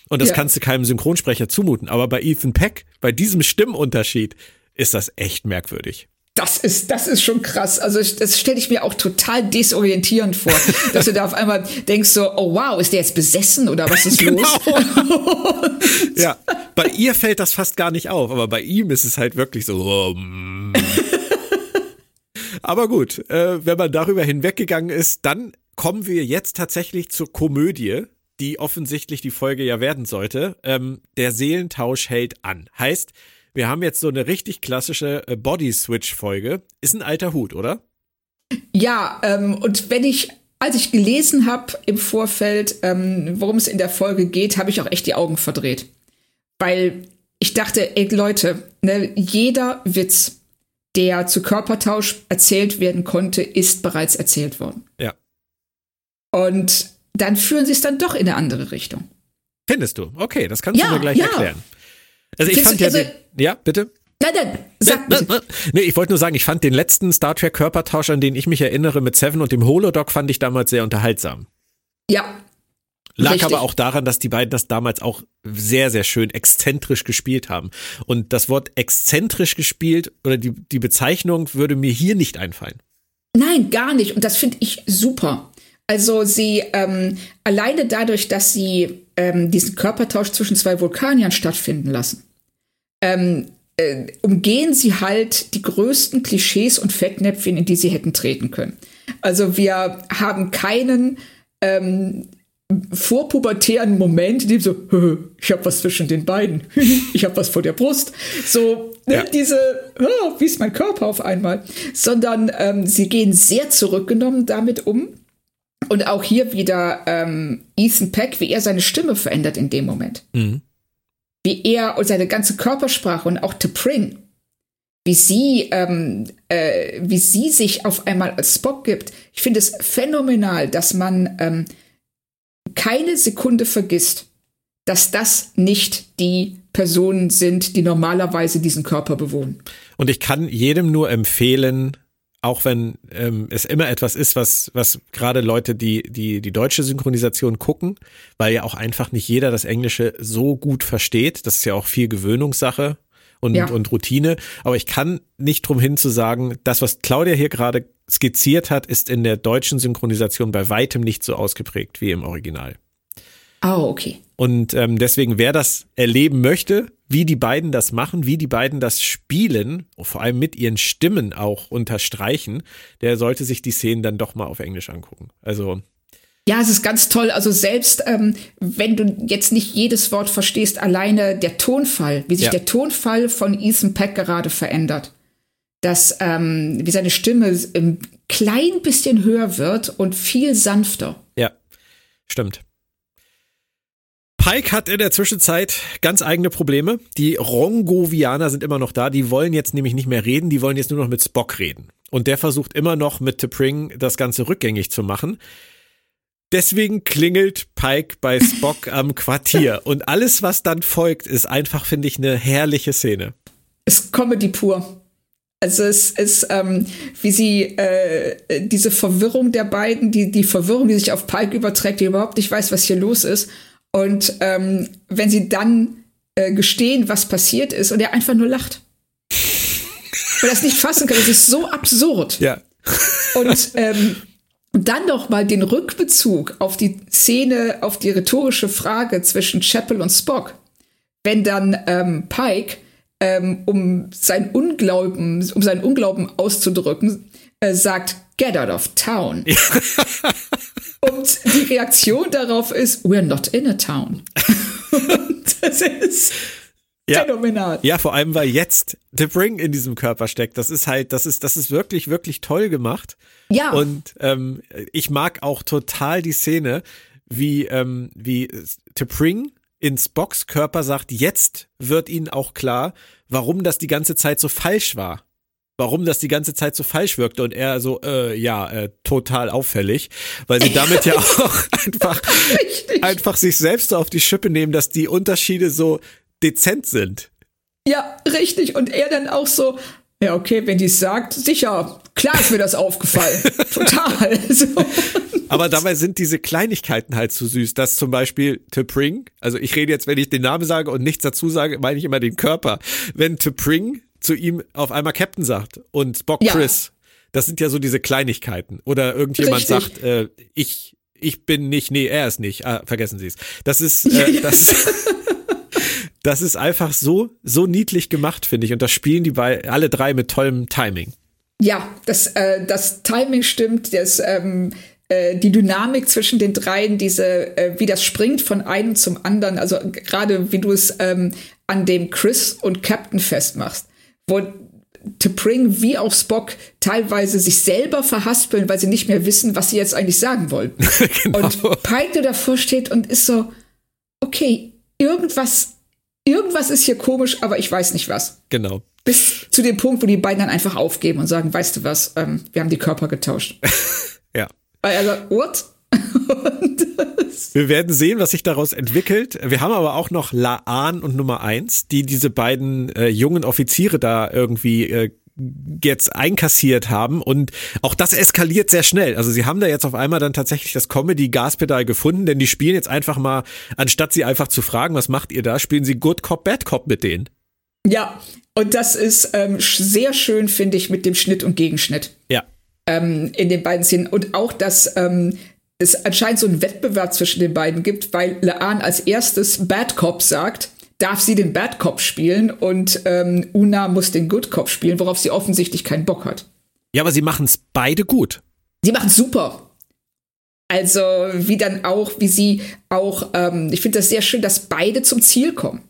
Und das ja. kannst du keinem Synchronsprecher zumuten. Aber bei Ethan Peck, bei diesem Stimmunterschied, ist das echt merkwürdig. Das ist, das ist schon krass. Also das stelle ich mir auch total desorientierend vor, [LAUGHS] dass du da auf einmal denkst so, oh wow, ist der jetzt besessen oder was ist [LAUGHS] genau. los? [LAUGHS] ja, bei ihr fällt das fast gar nicht auf, aber bei ihm ist es halt wirklich so. Oh, mm. aber gut, äh, wenn man darüber hinweggegangen ist, dann kommen wir jetzt tatsächlich zur Komödie, die offensichtlich die Folge ja werden sollte. Ähm, der Seelentausch hält an. Heißt, wir haben jetzt so eine richtig klassische äh, Body-Switch-Folge. Ist ein alter Hut, oder? Ja, ähm, und wenn ich, als ich gelesen habe im Vorfeld, ähm, worum es in der Folge geht, habe ich auch echt die Augen verdreht. Weil ich dachte, ey Leute, ne, jeder Witz, der zu Körpertausch erzählt werden konnte, ist bereits erzählt worden. Ja. Und dann führen sie es dann doch in eine andere Richtung. Findest du? Okay, das kannst ja, du mir gleich ja. erklären. Also ich Findest fand ja, also, den, ja, bitte. Nein, nein, sag bitte. Nee, nee, ich wollte nur sagen, ich fand den letzten Star Trek Körpertausch, an den ich mich erinnere, mit Seven und dem Holodoc, fand ich damals sehr unterhaltsam. Ja. Lag richtig. aber auch daran, dass die beiden das damals auch sehr, sehr schön exzentrisch gespielt haben. Und das Wort exzentrisch gespielt oder die, die Bezeichnung würde mir hier nicht einfallen. Nein, gar nicht. Und das finde ich super. Also sie ähm, alleine dadurch, dass sie ähm, diesen Körpertausch zwischen zwei Vulkaniern stattfinden lassen, ähm, äh, umgehen sie halt die größten Klischees und Fettnäpfchen, in die sie hätten treten können. Also wir haben keinen ähm, vorpubertären Moment, in dem so, [LAUGHS] ich habe was zwischen den Beinen, [LAUGHS] ich habe was vor der Brust, so ne, ja. diese, oh, wie ist mein Körper auf einmal, sondern ähm, sie gehen sehr zurückgenommen damit um und auch hier wieder ähm, Ethan Peck, wie er seine Stimme verändert in dem Moment. Mhm. Wie er und seine ganze Körpersprache und auch T'Pring, wie sie, ähm, äh, wie sie sich auf einmal als Spock gibt. Ich finde es phänomenal, dass man ähm, keine Sekunde vergisst, dass das nicht die Personen sind, die normalerweise diesen Körper bewohnen. Und ich kann jedem nur empfehlen, auch wenn ähm, es immer etwas ist, was, was gerade Leute, die, die die deutsche Synchronisation gucken, weil ja auch einfach nicht jeder das Englische so gut versteht. Das ist ja auch viel Gewöhnungssache und, ja. und Routine. Aber ich kann nicht drum hin zu sagen, das, was Claudia hier gerade skizziert hat, ist in der deutschen Synchronisation bei weitem nicht so ausgeprägt wie im Original. Oh, okay. Und ähm, deswegen, wer das erleben möchte, wie die beiden das machen, wie die beiden das spielen, vor allem mit ihren Stimmen auch unterstreichen, der sollte sich die Szenen dann doch mal auf Englisch angucken. Also ja, es ist ganz toll. Also selbst ähm, wenn du jetzt nicht jedes Wort verstehst, alleine der Tonfall, wie sich ja. der Tonfall von Ethan Peck gerade verändert, dass ähm, wie seine Stimme ein klein bisschen höher wird und viel sanfter. Ja, stimmt. Pike hat in der Zwischenzeit ganz eigene Probleme. Die Rongovianer sind immer noch da. Die wollen jetzt nämlich nicht mehr reden. Die wollen jetzt nur noch mit Spock reden. Und der versucht immer noch mit T'Pring das Ganze rückgängig zu machen. Deswegen klingelt Pike bei Spock [LAUGHS] am Quartier. Und alles, was dann folgt, ist einfach, finde ich, eine herrliche Szene. Ist Comedy pur. Also es ist, ähm, wie sie äh, diese Verwirrung der beiden, die, die Verwirrung, die sich auf Pike überträgt, die überhaupt nicht weiß, was hier los ist. Und ähm, wenn sie dann äh, gestehen, was passiert ist, und er einfach nur lacht. [LAUGHS] Weil er es nicht fassen kann. Das ist so absurd. Ja. Und ähm, dann noch mal den Rückbezug auf die Szene, auf die rhetorische Frage zwischen Chapel und Spock. Wenn dann ähm, Pike, ähm, um sein Unglauben, um seinen Unglauben auszudrücken, äh, sagt, get out of town. Ja. [LAUGHS] Und die Reaktion darauf ist, we're not in a town. [LAUGHS] das ist ja. phänomenal. Ja, vor allem, weil jetzt The Bring in diesem Körper steckt. Das ist halt, das ist, das ist wirklich, wirklich toll gemacht. Ja. Und ähm, ich mag auch total die Szene, wie, ähm, wie T'Pring in Spocks Körper sagt, jetzt wird ihnen auch klar, warum das die ganze Zeit so falsch war warum das die ganze Zeit so falsch wirkte und er so, äh, ja, äh, total auffällig, weil sie damit ja [LAUGHS] auch einfach, einfach sich selbst so auf die Schippe nehmen, dass die Unterschiede so dezent sind. Ja, richtig. Und er dann auch so, ja, okay, wenn die es sagt, sicher, klar ist mir das aufgefallen. [LAUGHS] Total. So. Aber dabei sind diese Kleinigkeiten halt zu süß, dass zum Beispiel T'Pring, also ich rede jetzt, wenn ich den Namen sage und nichts dazu sage, meine ich immer den Körper. Wenn T'Pring zu ihm auf einmal Captain sagt und Spock Ja. Chris. Das sind ja so diese Kleinigkeiten. Oder irgendjemand Richtig. sagt, äh, ich, ich bin nicht, nee, er ist nicht. Ah, vergessen Sie es. Das ist, äh, das, [LAUGHS] das ist einfach so, so niedlich gemacht, finde ich. Und das spielen die bei alle drei mit tollem Timing. Ja, das, äh, das Timing stimmt, das, ähm, äh, die Dynamik zwischen den dreien, diese, äh, wie das springt von einem zum anderen, also gerade wie du es ähm, an dem Chris und Captain festmachst, wo T'Pring wie auch Spock teilweise sich selber verhaspeln, weil sie nicht mehr wissen, was sie jetzt eigentlich sagen wollen. [LAUGHS] genau. Und Pike nur davor steht und ist so, okay, irgendwas, irgendwas ist hier komisch, aber ich weiß nicht was. genau. Bis zu dem Punkt, wo die beiden dann einfach aufgeben und sagen, weißt du was, ähm, wir haben die Körper getauscht. [LAUGHS] Ja. Weil er sagt, what? Das, [LAUGHS] Wir werden sehen, was sich daraus entwickelt. Wir haben aber auch noch Laan und Nummer eins, die diese beiden äh, jungen Offiziere da irgendwie äh, jetzt einkassiert haben und auch das eskaliert sehr schnell. Also sie haben da jetzt auf einmal dann tatsächlich das Comedy-Gaspedal gefunden, denn die spielen jetzt einfach mal, anstatt sie einfach zu fragen, was macht ihr da, spielen sie Good Cop, Bad Cop mit denen. ja, und das ist ähm, sehr schön, finde ich, mit dem Schnitt und Gegenschnitt Ja, ähm, in den beiden Szenen. Und auch, dass ähm, es anscheinend so einen Wettbewerb zwischen den beiden gibt, weil Laan als erstes Bad Cop sagt, darf sie den Bad Cop spielen und ähm, Una muss den Good Cop spielen, worauf sie offensichtlich keinen Bock hat. ja, aber sie machen es beide gut. Sie machen super. Also wie dann auch, wie sie auch, ähm, ich finde das sehr schön, dass beide zum Ziel kommen.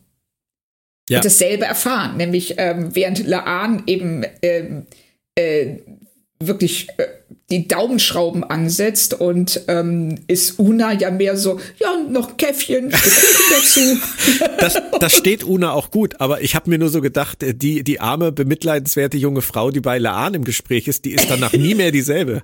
Ja. Und dasselbe erfahren, nämlich ähm, während Laan eben ähm, äh, wirklich äh, die Daumenschrauben ansetzt und ähm, ist Una ja mehr so, ja, noch Käffchen, [LAUGHS] dazu. Das, das steht Una auch gut, aber ich habe mir nur so gedacht, äh, die, die arme, bemitleidenswerte junge Frau, die bei Laan im Gespräch ist, die ist danach nie mehr dieselbe.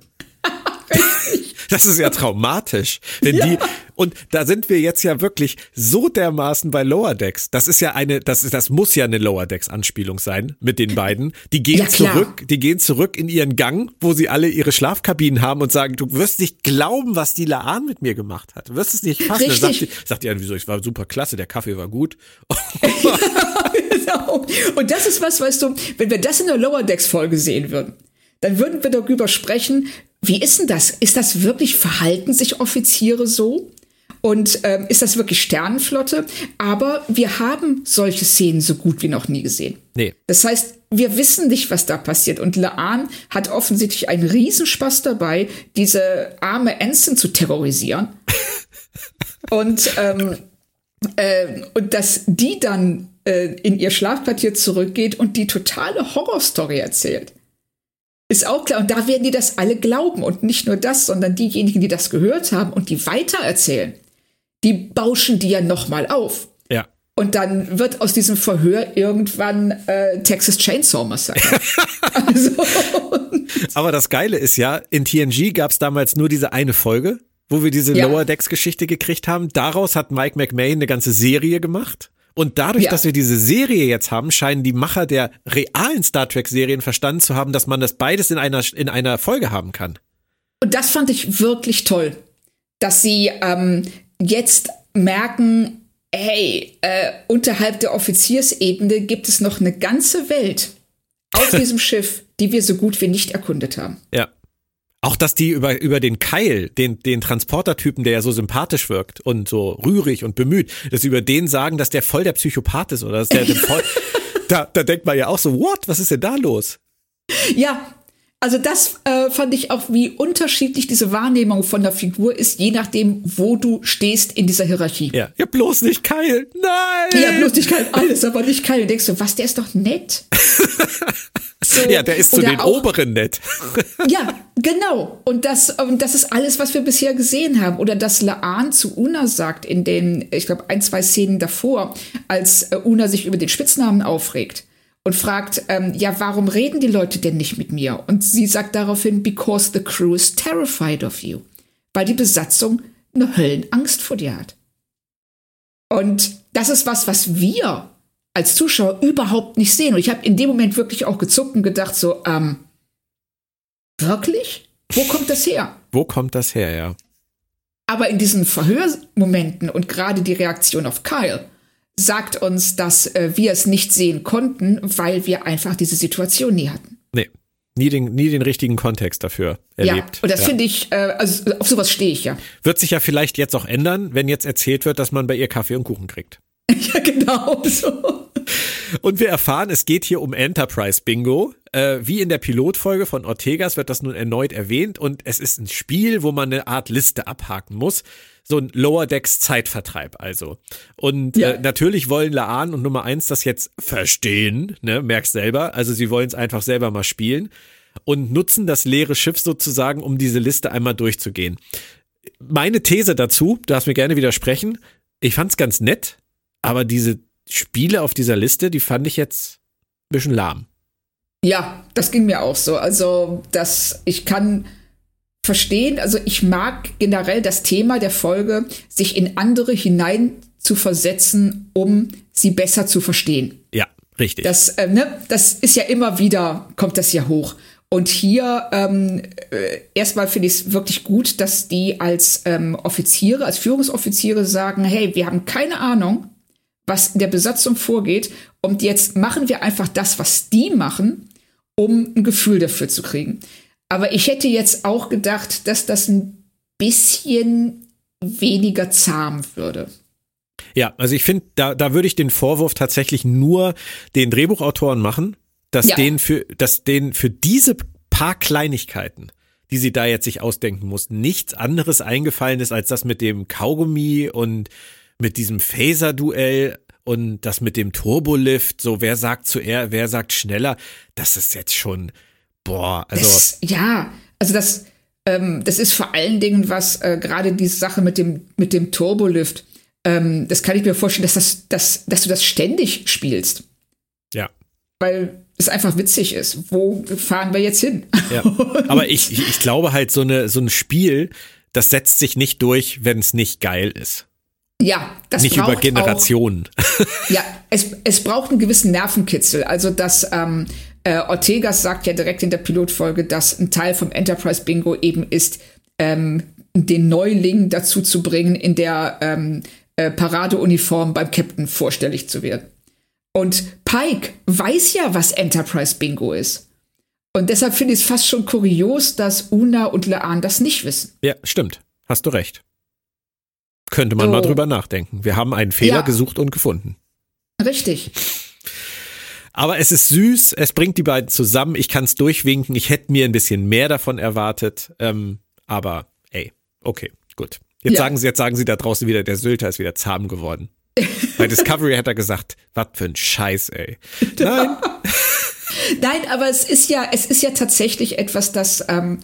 Das ist ja traumatisch. Wenn [LAUGHS] die, und da sind wir jetzt ja wirklich so dermaßen bei Lower Decks. Das ist ja eine, das ist, das muss ja eine Lower Decks Anspielung sein mit den beiden. Die gehen Ja, zurück, die gehen zurück in ihren Gang, wo sie alle ihre Schlafkabinen haben und sagen, du wirst nicht glauben, was die Laan mit mir gemacht hat. Du wirst es nicht fassen. Dann sagt Richtig. die, sagt die, ja, wieso, ich war super klasse, der Kaffee war gut. Genau. [LAUGHS] Und das ist was, weißt du, wenn wir das in der Lower Decks Folge sehen würden, dann würden wir darüber sprechen, wie ist denn das? Ist das wirklich, verhalten sich Offiziere so? Und ähm, ist das wirklich Sternenflotte? Aber wir haben solche Szenen so gut wie noch nie gesehen. Nee. Das heißt, wir wissen nicht, was da passiert. Und Laan hat offensichtlich einen Riesenspaß dabei, diese arme Ensign zu terrorisieren. [LAUGHS] und, ähm, äh, und dass die dann äh, in ihr Schlafquartier zurückgeht und die totale Horrorstory erzählt. Ist auch klar. Und da werden die das alle glauben. Und nicht nur das, sondern diejenigen, die das gehört haben und die weitererzählen, die bauschen die ja nochmal auf. Ja. Und dann wird aus diesem Verhör irgendwann äh, Texas Chainsaw Massacre. [LAUGHS] also, Aber das Geile ist ja, in TNG gab es damals nur diese eine Folge, wo wir diese Ja. Lower Decks Geschichte gekriegt haben. Daraus hat Mike McMahon eine ganze Serie gemacht. Und dadurch, Ja. dass wir diese Serie jetzt haben, scheinen die Macher der realen Star Trek Serien verstanden zu haben, dass man das beides in einer, in einer Folge haben kann. und das fand ich wirklich toll, dass sie ähm, jetzt merken, hey, äh, unterhalb der Offiziersebene gibt es noch eine ganze Welt auf [LAUGHS] diesem Schiff, die wir so gut wie nicht erkundet haben. Ja. Auch, dass die über, über den Keil, den, den Transportertypen, der ja so sympathisch wirkt und so rührig und bemüht, dass sie über den sagen, dass der voll der Psychopath ist oder dass der, der voll, [LAUGHS] da, da denkt man ja auch so, what, was ist denn da los? Ja, also das äh, fand ich auch, wie unterschiedlich diese Wahrnehmung von der Figur ist, je nachdem, wo du stehst in dieser Hierarchie. Ja, ja bloß nicht Keil, nein! Ja, bloß nicht kalt, alles, aber nicht kalt. Du denkst du, was, der ist doch nett. So, [LAUGHS] Ja, der ist zu den auch- Oberen nett. [LAUGHS] Ja, genau. Und das, und das ist alles, was wir bisher gesehen haben. Oder dass Laan zu Una sagt in den, ich glaube, ein, zwei Szenen davor, als äh, Una sich über den Spitznamen aufregt und fragt, ähm, ja, warum reden die Leute denn nicht mit mir? Und sie sagt daraufhin, because the crew is terrified of you. Weil die Besatzung eine Höllenangst vor dir hat. Und das ist was, was wir als Zuschauer überhaupt nicht sehen. Und ich habe in dem Moment wirklich auch gezuckt und gedacht so, ähm, wirklich? Wo kommt das her? Wo kommt das her, ja? Aber in diesen Verhörmomenten und gerade die Reaktion auf Kyle sagt uns, dass äh, wir es nicht sehen konnten, weil wir einfach diese Situation nie hatten. Nee, nie den, nie den richtigen Kontext dafür erlebt. Ja, und das Ja. finde ich, äh, also auf sowas stehe ich ja. Wird sich ja vielleicht jetzt auch ändern, wenn jetzt erzählt wird, dass man bei ihr Kaffee und Kuchen kriegt. [LAUGHS] ja, genau so. Und wir erfahren, es geht hier um Enterprise Bingo. Äh, wie in der Pilotfolge von Ortegas wird das nun erneut erwähnt und es ist ein Spiel, wo man eine Art Liste abhaken muss. So ein Lower Decks Zeitvertreib also. Und Ja. äh, natürlich wollen Laan und Nummer eins das jetzt verstehen, ne, merkst selber. Also sie wollen es einfach selber mal spielen und nutzen das leere Schiff sozusagen, um diese Liste einmal durchzugehen. Meine These dazu, du darfst mir gerne widersprechen, ich fand's ganz nett, aber diese Spiele auf dieser Liste, die fand ich jetzt ein bisschen lahm. Ja, das ging mir auch so. Also, das, ich kann verstehen, also ich mag generell das Thema der Folge, sich in andere hinein zu versetzen, um sie besser zu verstehen. Ja, richtig. Das, äh, ne, das ist ja immer wieder, kommt das ja hoch. Und hier ähm, äh, erstmal finde ich es wirklich gut, dass die als ähm, Offiziere, als Führungsoffiziere sagen, hey, wir haben keine Ahnung, was in der Besatzung vorgeht. Und jetzt machen wir einfach das, was die machen, um ein Gefühl dafür zu kriegen. Aber ich hätte jetzt auch gedacht, dass das ein bisschen weniger zahm würde. ja, also ich finde, da, da würde ich den Vorwurf tatsächlich nur den Drehbuchautoren machen, dass Ja. denen für, dass denen für diese paar Kleinigkeiten, die sie da jetzt sich ausdenken mussten, nichts anderes eingefallen ist als das mit dem Kaugummi und mit diesem Phaser-Duell und das mit dem Turbolift, so wer sagt zuerst, wer sagt schneller, das ist jetzt schon, boah, also. Das, ja, also das, ähm, das ist vor allen Dingen was, äh, gerade diese Sache mit dem, mit dem Turbolift, ähm, das kann ich mir vorstellen, dass, das, dass, dass du das ständig spielst, ja. weil es einfach witzig ist. Wo fahren wir jetzt hin? Ja. [LAUGHS] Aber ich, ich, ich glaube halt, so, eine, so ein Spiel, das setzt sich nicht durch, wenn es nicht geil ist. ja, das nicht über Generationen. Auch, ja, es, es braucht einen gewissen Nervenkitzel. Also das ähm, äh, Ortegas sagt ja direkt in der Pilotfolge, dass ein Teil vom Enterprise Bingo eben ist, ähm, den Neuling dazu zu bringen, in der ähm, äh, Paradeuniform beim Captain vorstellig zu werden. Und Pike weiß ja, was Enterprise Bingo ist. Und deshalb finde ich es fast schon kurios, dass Una und Laan das nicht wissen. Ja, stimmt. Hast du recht. Könnte man So. mal drüber nachdenken. Wir haben einen Fehler Ja. gesucht und gefunden. Richtig. Aber es ist süß, es bringt die beiden zusammen. Ich kann es durchwinken. Ich hätte mir ein bisschen mehr davon erwartet. Ähm, aber ey, okay, gut. Jetzt Ja. sagen sie, jetzt sagen sie da draußen wieder, der Sylter ist wieder zahm geworden. Bei Discovery hat er gesagt, was für ein Scheiß, ey. Nein, [LAUGHS] Nein, aber es ist ja, es ist ja tatsächlich etwas, das ähm,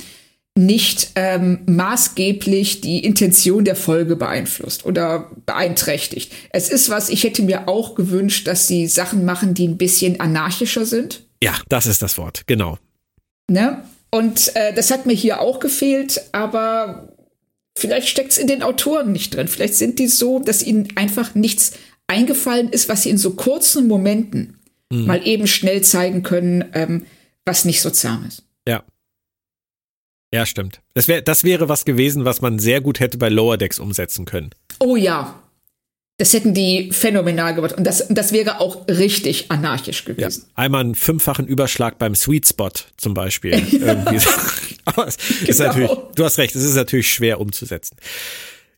nicht ähm, maßgeblich die Intention der Folge beeinflusst oder beeinträchtigt. Es ist was, ich hätte mir auch gewünscht, dass sie Sachen machen, die ein bisschen anarchischer sind. ja, das ist das Wort, genau. Ne? Und äh, das hat mir hier auch gefehlt, aber vielleicht steckt es in den Autoren nicht drin. Vielleicht sind die so, dass ihnen einfach nichts eingefallen ist, was sie in so kurzen Momenten mal eben schnell zeigen können, ähm, was nicht so zahm ist. Ja. Ja, stimmt. Das, wär, das wäre was gewesen, was man sehr gut hätte bei Lower Decks umsetzen können. Oh ja. Das hätten die phänomenal gemacht. Und das, das wäre auch richtig anarchisch Ja. gewesen. Einmal einen fünffachen Überschlag beim Sweet Spot zum Beispiel. Irgendwie. Aber es ist Genau. natürlich, du hast recht, es ist natürlich schwer umzusetzen.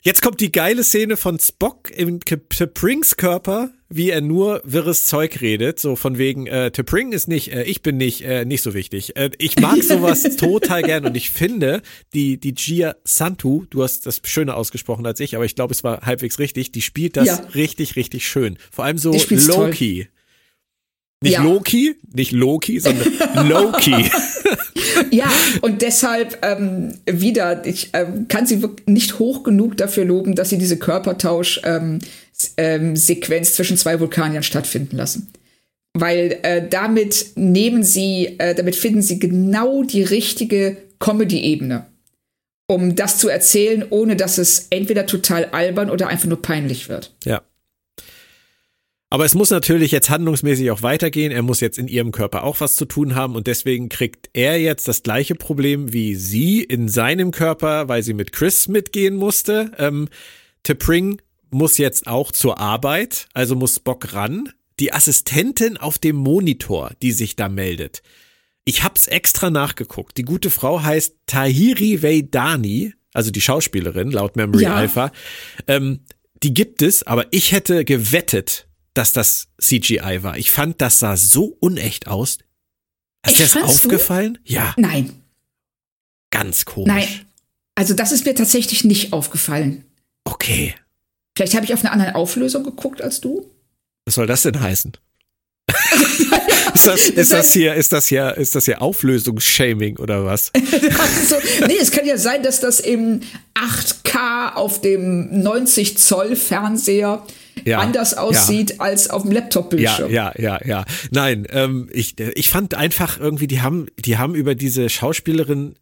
Jetzt kommt die geile Szene von Spock im T'Prings Körper, wie er nur wirres Zeug redet, so von wegen, äh, T'Pring ist nicht, äh, ich bin nicht, äh, nicht so wichtig. Äh, ich mag [LAUGHS] sowas total gern und ich finde, die, die Gia Santu, du hast das schöner ausgesprochen als ich, aber ich glaube, es war halbwegs richtig, die spielt das Ja. richtig, richtig schön. Vor allem so spielt's toll. Loki. Nicht Ja. Loki, nicht Loki, sondern [LAUGHS] Loki. Ja, und deshalb ähm, wieder, ich ähm, kann sie wirklich nicht hoch genug dafür loben, dass sie diese Körpertausch-Sequenz ähm, Sequenz zwischen zwei Vulkaniern stattfinden lassen. Weil äh, damit nehmen sie, äh, damit finden sie genau die richtige Comedy-Ebene, um das zu erzählen, ohne dass es entweder total albern oder einfach nur peinlich wird. Ja. Aber es muss natürlich jetzt handlungsmäßig auch weitergehen. Er muss jetzt in ihrem Körper auch was zu tun haben und deswegen kriegt er jetzt das gleiche Problem wie sie in seinem Körper, weil sie mit Chris mitgehen musste. Ähm, T'Pring muss jetzt auch zur Arbeit, also muss Spock ran. Die Assistentin auf dem Monitor, die sich da meldet. Ich hab's extra nachgeguckt. Die gute Frau heißt Tahiri Veidani, also die Schauspielerin laut Memory Ja. Alpha. Ähm, die gibt es, aber ich hätte gewettet, dass das CGI war. Ich fand, das sah so unecht aus. Hast Echt, dir das fandst du? aufgefallen? Ja, Nein, ganz komisch. nein. Also das ist mir tatsächlich nicht aufgefallen. Okay. Vielleicht habe ich auf eine andere Auflösung geguckt als du. Was soll das denn heißen? [LAUGHS] ist, das, ist das hier, ist das hier, ist das hier Auflösungsshaming oder was? [LAUGHS] Also, nee, es kann ja sein, dass das im 8K auf dem 90 Zoll Fernseher Ja, anders aussieht als auf dem Ja, Laptop-Bildschirm. ja, ja, ja. Nein, ähm, ich, ich fand einfach irgendwie, die haben, die haben über diese Schauspielerin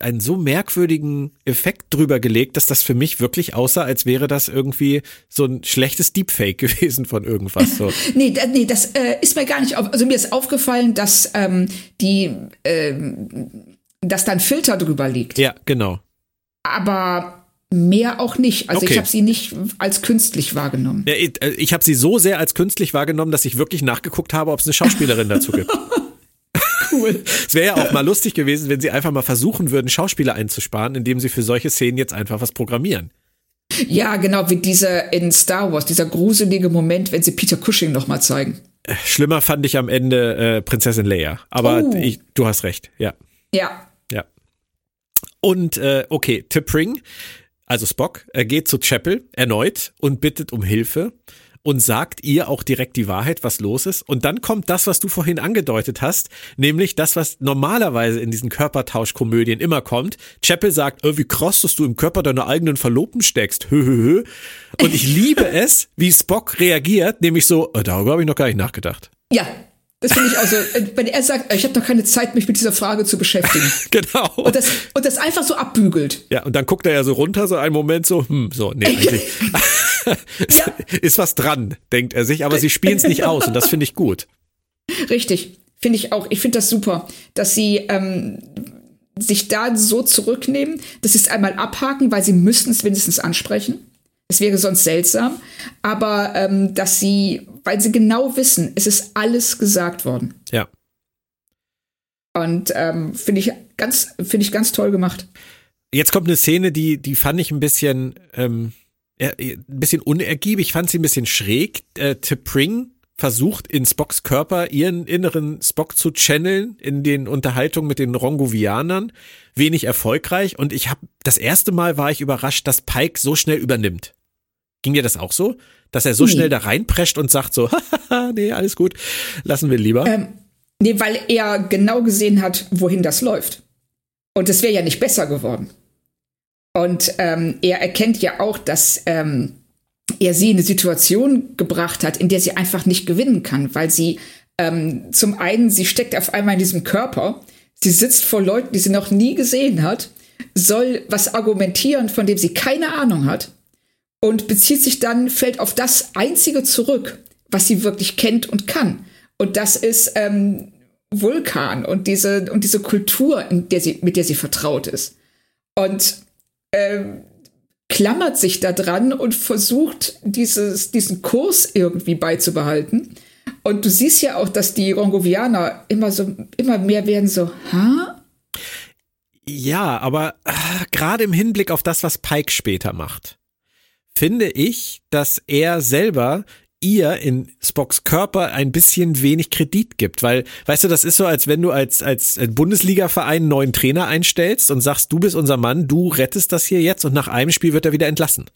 einen so merkwürdigen Effekt drüber gelegt, dass das für mich wirklich aussah, als wäre das irgendwie so ein schlechtes Deepfake [LAUGHS] gewesen von irgendwas. So. [LAUGHS] Nee, da, nee, das äh, ist mir gar nicht auf. Also mir ist aufgefallen, dass ähm, die, ähm, dass da ein Filter drüber liegt. ja, genau. Aber mehr auch nicht. Also Okay. ich habe sie nicht als künstlich wahrgenommen. Ja, ich äh, ich habe sie so sehr als künstlich wahrgenommen, dass ich wirklich nachgeguckt habe, ob es eine Schauspielerin dazu gibt. [LAUGHS] Cool. Es wäre ja auch mal lustig gewesen, wenn sie einfach mal versuchen würden, Schauspieler einzusparen, indem sie für solche Szenen jetzt einfach was programmieren. Ja, genau wie dieser in Star Wars, dieser gruselige Moment, wenn sie Peter Cushing nochmal zeigen. Schlimmer fand ich am Ende äh, Prinzessin Leia. Aber Oh. ich, du hast recht, ja. Ja, Ja. Und äh, okay, T'Pring, also Spock, er geht zu Chapel erneut und bittet um Hilfe und sagt ihr auch direkt die Wahrheit, was los ist. Und dann kommt das, was du vorhin angedeutet hast, nämlich das, was normalerweise in diesen Körpertauschkomödien immer kommt. Chapel sagt, äh, wie krass, dass du im Körper deiner eigenen Verlobten steckst. Hö, hö, hö. Und ich liebe [LAUGHS] es, wie Spock reagiert, nämlich so, äh, darüber habe ich noch gar nicht nachgedacht. ja. Das finde ich auch so. äh, Wenn er sagt, ich habe noch keine Zeit, mich mit dieser Frage zu beschäftigen. [LAUGHS] Genau. Und das, und das einfach so abbügelt. Ja, und dann guckt er ja so runter, so einen Moment so, hm, so, nee, [LAUGHS] eigentlich Ja. [LAUGHS] ist was dran, denkt er sich, aber sie spielen es nicht aus und das finde ich gut. Richtig. Finde ich auch. Ich finde das super, dass sie ähm, sich da so zurücknehmen, dass sie es einmal abhaken, weil sie müssen es wenigstens ansprechen. Es wäre sonst seltsam. Aber ähm, dass sie, weil sie genau wissen, es ist alles gesagt worden. Ja. Und ähm, finde ich ganz, finde ich ganz toll gemacht. Jetzt kommt eine Szene, die, die fand ich ein bisschen, ähm, ein bisschen unergiebig, ich fand sie ein bisschen schräg. Äh, T'Pring versucht in Spocks Körper ihren inneren Spock zu channeln in den Unterhaltungen mit den Rongovianern. Wenig erfolgreich und ich habe das erste Mal war ich überrascht, dass Pike so schnell übernimmt. Ging dir das auch so? Dass er so Nee. schnell da reinprescht und sagt so, [LAUGHS] haha, nee, alles gut, lassen wir lieber. Ähm, nee, weil er genau gesehen hat, wohin das läuft. Und es wäre ja nicht besser geworden. Und ähm, er erkennt ja auch, dass ähm, er sie in eine Situation gebracht hat, in der sie einfach nicht gewinnen kann, weil sie ähm, zum einen, sie steckt auf einmal in diesem Körper, sie sitzt vor Leuten, die sie noch nie gesehen hat, soll was argumentieren, von dem sie keine Ahnung hat und bezieht sich dann, fällt auf das Einzige zurück, was sie wirklich kennt und kann. Und das ist ähm, Vulkan und diese, und diese Kultur, der sie, mit der sie vertraut ist. Und ähm, klammert sich da dran und versucht, dieses, diesen Kurs irgendwie beizubehalten. Und du siehst ja auch, dass die Rongovianer immer so, immer mehr werden so, ha? Ja, aber äh, gerade im Hinblick auf das, was Pike später macht, finde ich, dass er selber ihr in Spocks Körper ein bisschen wenig Kredit gibt, weil, weißt du, das ist so, als wenn du als, als Bundesliga-Verein einen neuen Trainer einstellst und sagst, du bist unser Mann, du rettest das hier jetzt und nach einem Spiel wird er wieder entlassen.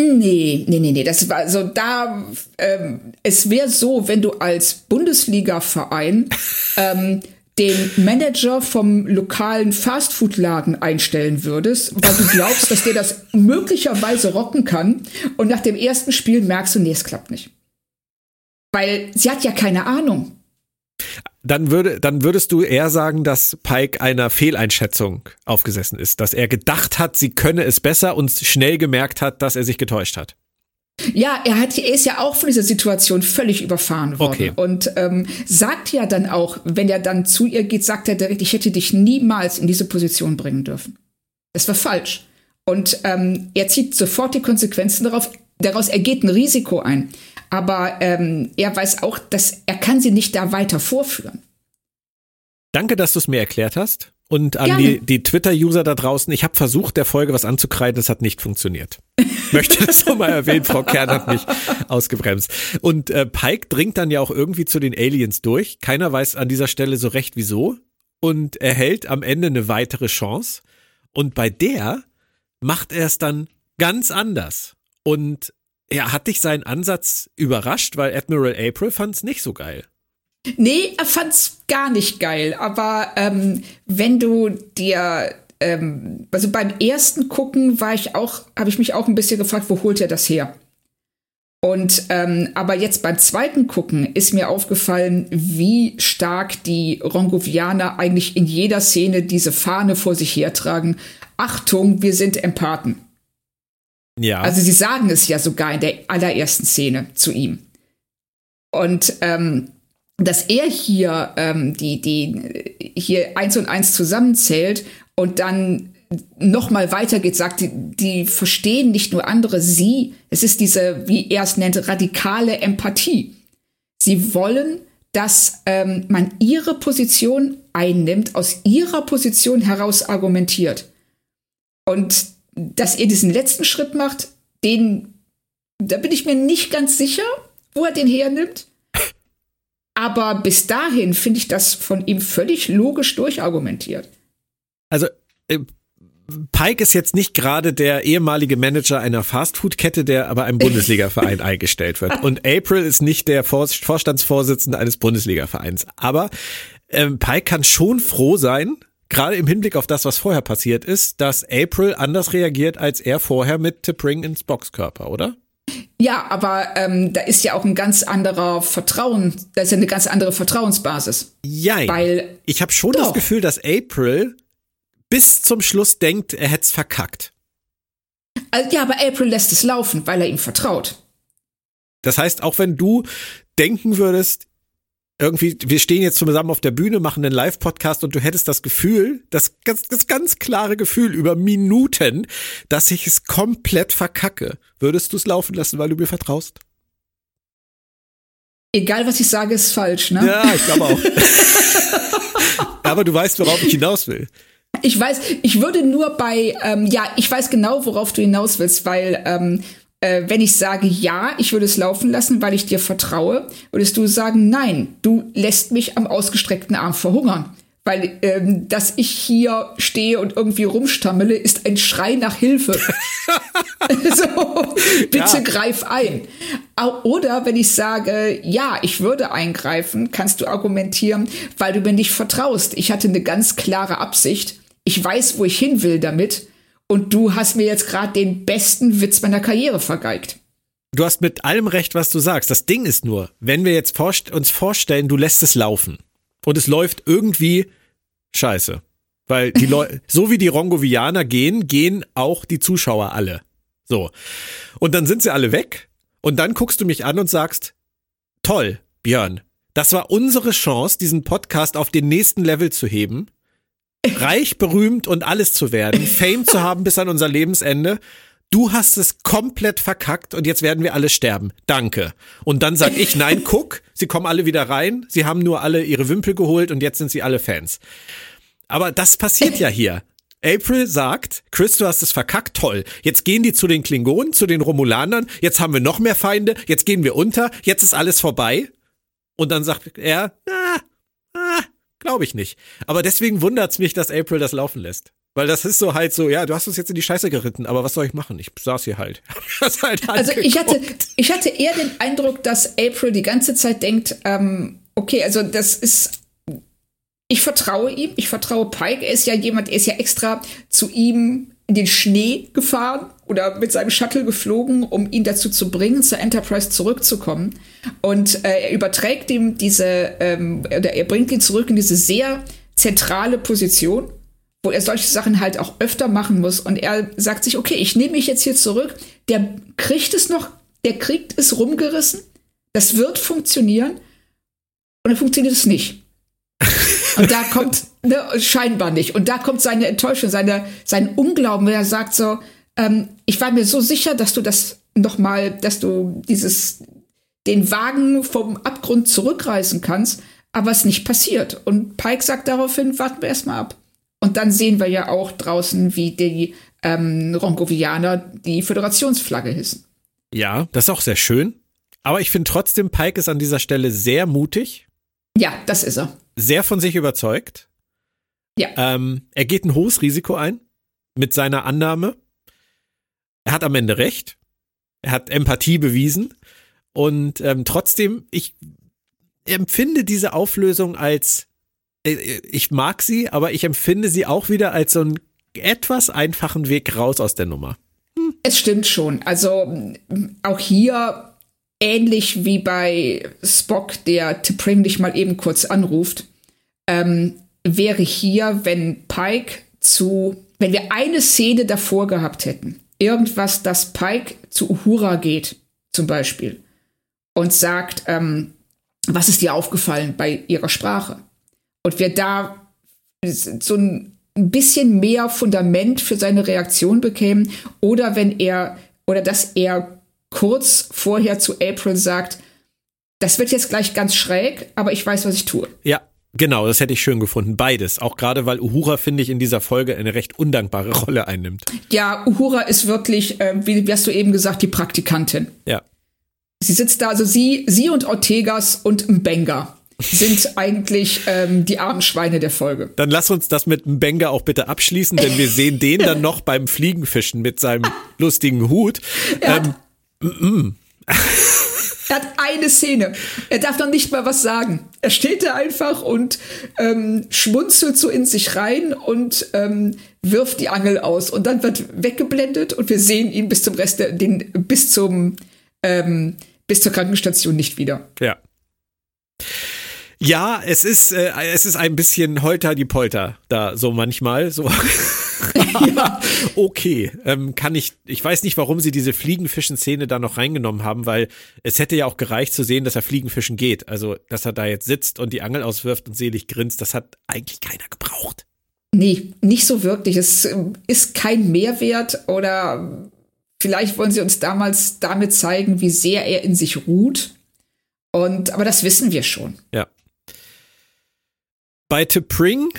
Nee, nee, nee, nee. Das war so da. Ähm, es wäre so, wenn du als Bundesliga-Verein ähm, den Manager vom lokalen Fastfood-Laden einstellen würdest, weil du glaubst, dass der das möglicherweise rocken kann. Und nach dem ersten Spiel merkst du, nee, es klappt nicht. Weil sie hat ja keine Ahnung. Dann würde, dann würdest du eher sagen, dass Pike einer Fehleinschätzung aufgesessen ist, dass er gedacht hat, sie könne es besser und schnell gemerkt hat, dass er sich getäuscht hat. Ja, er, hat, er ist ja auch von dieser Situation völlig überfahren worden. Okay. Und ähm, sagt ja dann auch, wenn er dann zu ihr geht, sagt er direkt, ich hätte dich niemals in diese Position bringen dürfen. Das war falsch. Und ähm, er zieht sofort die Konsequenzen darauf. daraus ergeht ein Risiko ein. Aber ähm, er weiß auch, dass er kann sie nicht da weiter vorführen. Danke, dass du es mir erklärt hast. Und an Gerne. die, die Twitter-User da draußen, ich habe versucht, der Folge was anzukreiden, es hat nicht funktioniert. Möchte das nochmal erwähnen, Frau Kern hat mich ausgebremst. Und äh, Pike dringt dann ja auch irgendwie zu den Aliens durch. Keiner weiß an dieser Stelle so recht wieso. Und erhält am Ende eine weitere Chance. Und bei der macht er es dann ganz anders. Und ja, hat dich sein Ansatz überrascht, weil Admiral April fand es nicht so geil. Nee, er fand's gar nicht geil. Aber ähm, wenn du dir, ähm, also beim ersten Gucken war ich auch, habe ich mich auch ein bisschen gefragt, wo holt er das her? Und ähm, aber jetzt beim zweiten Gucken ist mir aufgefallen, wie stark die Rongovianer eigentlich in jeder Szene diese Fahne vor sich hertragen. Achtung, wir sind Empathen. Ja. Also sie sagen es ja sogar in der allerersten Szene zu ihm. Und ähm, dass er hier ähm, die, die hier eins und eins zusammenzählt und dann noch mal weitergeht, sagt, die, die verstehen nicht nur andere, sie, es ist diese, wie er es nennt, radikale Empathie. Sie wollen, dass ähm, man ihre Position einnimmt, aus ihrer Position heraus argumentiert. Und dass er diesen letzten Schritt macht, den, da bin ich mir nicht ganz sicher, wo er den hernimmt. Aber bis dahin finde ich das von ihm völlig logisch durchargumentiert. Also, äh, Pike ist jetzt nicht gerade der ehemalige Manager einer Fastfood-Kette, der aber einem Bundesliga-Verein [LAUGHS] eingestellt wird. Und April ist nicht der Vorstandsvorsitzende eines Bundesliga-Vereins. Aber ähm, Pike kann schon froh sein, gerade im Hinblick auf das, was vorher passiert ist, dass April anders reagiert als er vorher mit Tipring ins Boxkörper, oder? Ja, aber ähm, da ist ja auch ein ganz anderer Vertrauen, da ist ja eine ganz andere Vertrauensbasis. Ja, weil ich habe schon doch. das Gefühl, dass April bis zum Schluss denkt, er hätte es verkackt. Also, ja, aber April lässt es laufen, weil er ihm vertraut. Das heißt, auch wenn du denken würdest, irgendwie, wir stehen jetzt zusammen auf der Bühne, machen einen Live-Podcast und du hättest das Gefühl, das, das, das ganz klare Gefühl über Minuten, dass ich es komplett verkacke. Würdest du es laufen lassen, weil du mir vertraust? Egal, was ich sage, ist falsch, ne? Ja, ich glaube auch. [LAUGHS] Aber du weißt, worauf ich hinaus will. Ich weiß, ich würde nur bei, ähm, ja, ich weiß genau, worauf du hinaus willst, weil ähm, äh, wenn ich sage ja, ich würde es laufen lassen, weil ich dir vertraue, würdest du sagen nein, du lässt mich am ausgestreckten Arm verhungern. Weil ähm, dass ich hier stehe und irgendwie rumstammele, ist ein Schrei nach Hilfe. [LAUGHS] [LAUGHS] so, bitte ja. greif ein. Oder wenn ich sage, ja, ich würde eingreifen, kannst du argumentieren, weil du mir nicht vertraust. Ich hatte eine ganz klare Absicht. Ich weiß, wo ich hin will damit und du hast mir jetzt gerade den besten Witz meiner Karriere vergeigt. Du hast mit allem recht, was du sagst. Das Ding ist nur, wenn wir jetzt vorst uns vorstellen, du lässt es laufen und es läuft irgendwie scheiße. Weil die Leute, [LAUGHS] so wie die Rongovianer gehen, gehen auch die Zuschauer alle. So. Und dann sind sie alle weg und dann guckst du mich an und sagst, toll, Björn, das war unsere Chance, diesen Podcast auf den nächsten Level zu heben reich, berühmt und alles zu werden, Fame zu haben bis an unser Lebensende. Du hast es komplett verkackt und jetzt werden wir alle sterben. Danke. Und dann sag ich, nein, guck, sie kommen alle wieder rein, sie haben nur alle ihre Wimpel geholt und jetzt sind sie alle Fans. Aber das passiert ja hier. April sagt, Chris, du hast es verkackt, toll. Jetzt gehen die zu den Klingonen, zu den Romulanern, jetzt haben wir noch mehr Feinde, jetzt gehen wir unter, jetzt ist alles vorbei. Und dann sagt er, ah, ah, Glaube ich nicht. Aber deswegen wundert's mich, dass April das laufen lässt. Weil das ist so halt so, ja, du hast uns jetzt in die Scheiße geritten, aber was soll ich machen? Ich saß hier halt. [LAUGHS] halt also ich hatte, ich hatte eher den Eindruck, dass April die ganze Zeit denkt, ähm, okay, also das ist, ich vertraue ihm, ich vertraue Pike. Er ist ja jemand, er ist ja extra zu ihm in den Schnee gefahren oder mit seinem Shuttle geflogen, um ihn dazu zu bringen, zur Enterprise zurückzukommen. Und äh, er überträgt ihm diese, ähm, oder er bringt ihn zurück in diese sehr zentrale Position, wo er solche Sachen halt auch öfter machen muss. Und er sagt sich, okay, ich nehme mich jetzt hier zurück. Der kriegt es noch, der kriegt es rumgerissen. Das wird funktionieren. Und dann funktioniert es nicht. Und da kommt, ne, scheinbar nicht. Und da kommt seine Enttäuschung, seine, sein Unglauben, wenn er sagt so, ähm, ich war mir so sicher, dass du das nochmal, dass du dieses, den Wagen vom Abgrund zurückreißen kannst, aber es nicht passiert. Und Pike sagt daraufhin, warten wir erstmal ab. Und dann sehen wir ja auch draußen, wie die ähm, Rongovianer die Föderationsflagge hissen. Ja, das ist auch sehr schön. Aber ich finde trotzdem, Pike ist an dieser Stelle sehr mutig. Ja, das ist er. Sehr von sich überzeugt. Ja. Ähm, er geht ein hohes Risiko ein mit seiner Annahme. Er hat am Ende recht. Er hat Empathie bewiesen. Und ähm, trotzdem, ich empfinde diese Auflösung als, äh, ich mag sie, aber ich empfinde sie auch wieder als so einen etwas einfachen Weg raus aus der Nummer. Hm. Es stimmt schon. Also auch hier ähnlich wie bei Spock, der T'Pring dich mal eben kurz anruft, ähm, wäre hier, wenn Pike zu, wenn wir eine Szene davor gehabt hätten, irgendwas, dass Pike zu Uhura geht, zum Beispiel, und sagt, ähm, was ist dir aufgefallen bei ihrer Sprache? Und wir da so ein bisschen mehr Fundament für seine Reaktion bekämen, oder wenn er, oder dass er kurz vorher zu April sagt, das wird jetzt gleich ganz schräg, aber ich weiß, was ich tue. Ja, Genau, das hätte ich schön gefunden. Beides. Auch gerade, weil Uhura, finde ich, in dieser Folge eine recht undankbare [LAUGHS] Rolle einnimmt. Ja, Uhura ist wirklich, äh, wie, wie hast du eben gesagt, die Praktikantin. Ja. Sie sitzt da, also sie, sie und Ortegas und Mbenga sind [LAUGHS] eigentlich ähm, die armen Schweine der Folge. Dann lass uns das mit Mbenga auch bitte abschließen, denn wir sehen den dann noch beim Fliegenfischen mit seinem [LAUGHS] lustigen Hut. Ähm, mm, mm. Er hat eine Szene. Er darf noch nicht mal was sagen. Er steht da einfach und ähm, schmunzelt so in sich rein und ähm, wirft die Angel aus. Und dann wird weggeblendet und wir sehen ihn bis zum Rest, der, den, bis zum, ähm, bis zur Krankenstation nicht wieder. Ja. Ja, es ist, äh, es ist ein bisschen Holter die Polter da so manchmal. So. [LAUGHS] ja. Okay, ähm, kann ich, ich weiß nicht, warum sie diese Fliegenfischen-Szene da noch reingenommen haben, weil es hätte ja auch gereicht zu sehen, dass er Fliegenfischen geht. Also, dass er da jetzt sitzt und die Angel auswirft und selig grinst, das hat eigentlich keiner gebraucht. Nee, nicht so wirklich. Es ähm, ist kein Mehrwert oder vielleicht wollen sie uns damals damit zeigen, wie sehr er in sich ruht. Und, aber das wissen wir schon. Ja. Bei T'Pring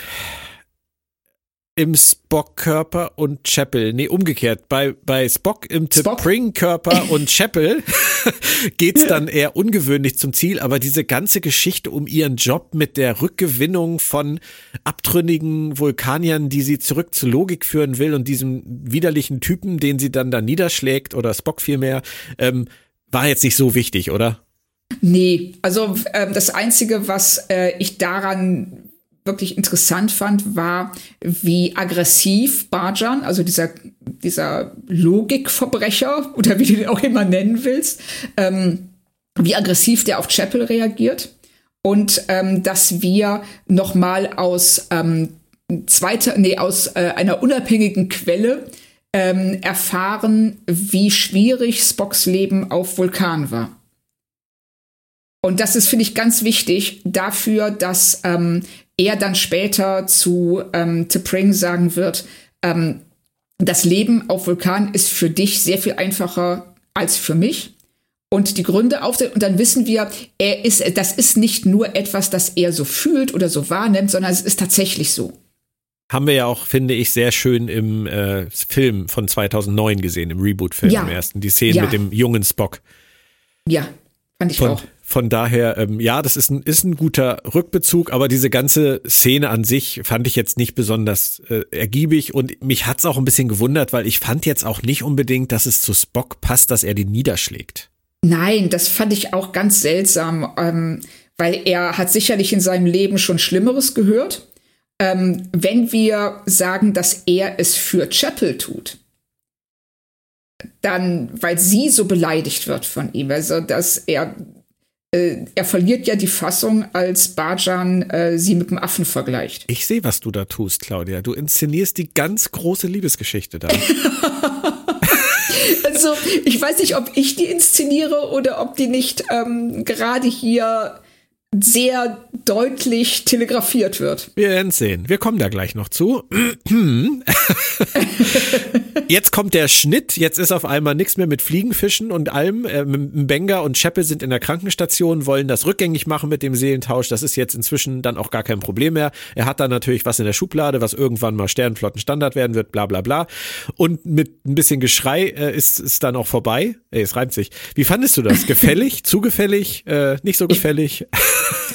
im Spock-Körper und Chapel. Nee, umgekehrt. Bei, bei Spock im T'Pring-Körper [LAUGHS] und Chapel [LAUGHS] geht's dann eher ungewöhnlich zum Ziel, aber diese ganze Geschichte um ihren Job mit der Rückgewinnung von abtrünnigen Vulkaniern, die sie zurück zur Logik führen will und diesem widerlichen Typen, den sie dann da niederschlägt oder Spock vielmehr, ähm, war jetzt nicht so wichtig, oder? Nee, also äh, das Einzige, was äh, ich daran wirklich interessant fand, war, wie aggressiv Barjan, also dieser, dieser Logikverbrecher [LAUGHS] oder wie du den auch immer nennen willst, ähm, wie aggressiv der auf Chapel reagiert und ähm, dass wir noch mal aus ähm, zweiter, nee, aus äh, einer unabhängigen Quelle ähm, erfahren, wie schwierig Spocks Leben auf Vulkan war. Und das ist, finde ich, ganz wichtig dafür, dass ähm, er dann später zu ähm, T'Pring sagen wird, ähm, das Leben auf Vulkan ist für dich sehr viel einfacher als für mich. Und die Gründe aufzählen, und dann wissen wir, er ist, das ist nicht nur etwas, das er so fühlt oder so wahrnimmt, sondern es ist tatsächlich so. Haben wir ja auch, finde ich, sehr schön im äh, Film von 2009 gesehen, im Reboot-Film ja. im ersten, die Szene ja. mit dem jungen Spock. Ja, fand ich von, auch. Von daher, ähm, ja, das ist ein, ist ein guter Rückbezug, aber diese ganze Szene an sich fand ich jetzt nicht besonders äh, ergiebig und mich hat's auch ein bisschen gewundert, weil ich fand jetzt auch nicht unbedingt, dass es zu Spock passt, dass er den niederschlägt. Nein, das fand ich auch ganz seltsam, ähm, weil er hat sicherlich in seinem Leben schon Schlimmeres gehört. Ähm, wenn wir sagen, dass er es für Chapel tut, dann, weil sie so beleidigt wird von ihm, also dass er er verliert ja die Fassung, als Bajan äh, sie mit dem Affen vergleicht. Ich sehe, was du da tust, Claudia. Du inszenierst die ganz große Liebesgeschichte da. [LAUGHS] also, ich weiß nicht, ob ich die inszeniere oder ob die nicht ähm, gerade hier sehr deutlich telegrafiert wird. Wir werden sehen. Wir kommen da gleich noch zu. [LAUGHS] Jetzt kommt der Schnitt. Jetzt ist auf einmal nichts mehr mit Fliegenfischen und allem. Ähm, Benga und Scheppe sind in der Krankenstation, wollen das rückgängig machen mit dem Seelentausch. Das ist jetzt inzwischen dann auch gar kein Problem mehr. Er hat da natürlich was in der Schublade, was irgendwann mal Sternflottenstandard werden wird, bla bla bla. Und mit ein bisschen Geschrei äh, ist es dann auch vorbei. Ey, es reimt sich. Wie fandest du das? [LAUGHS] Gefällig? zugefällig? Äh, nicht so gefällig?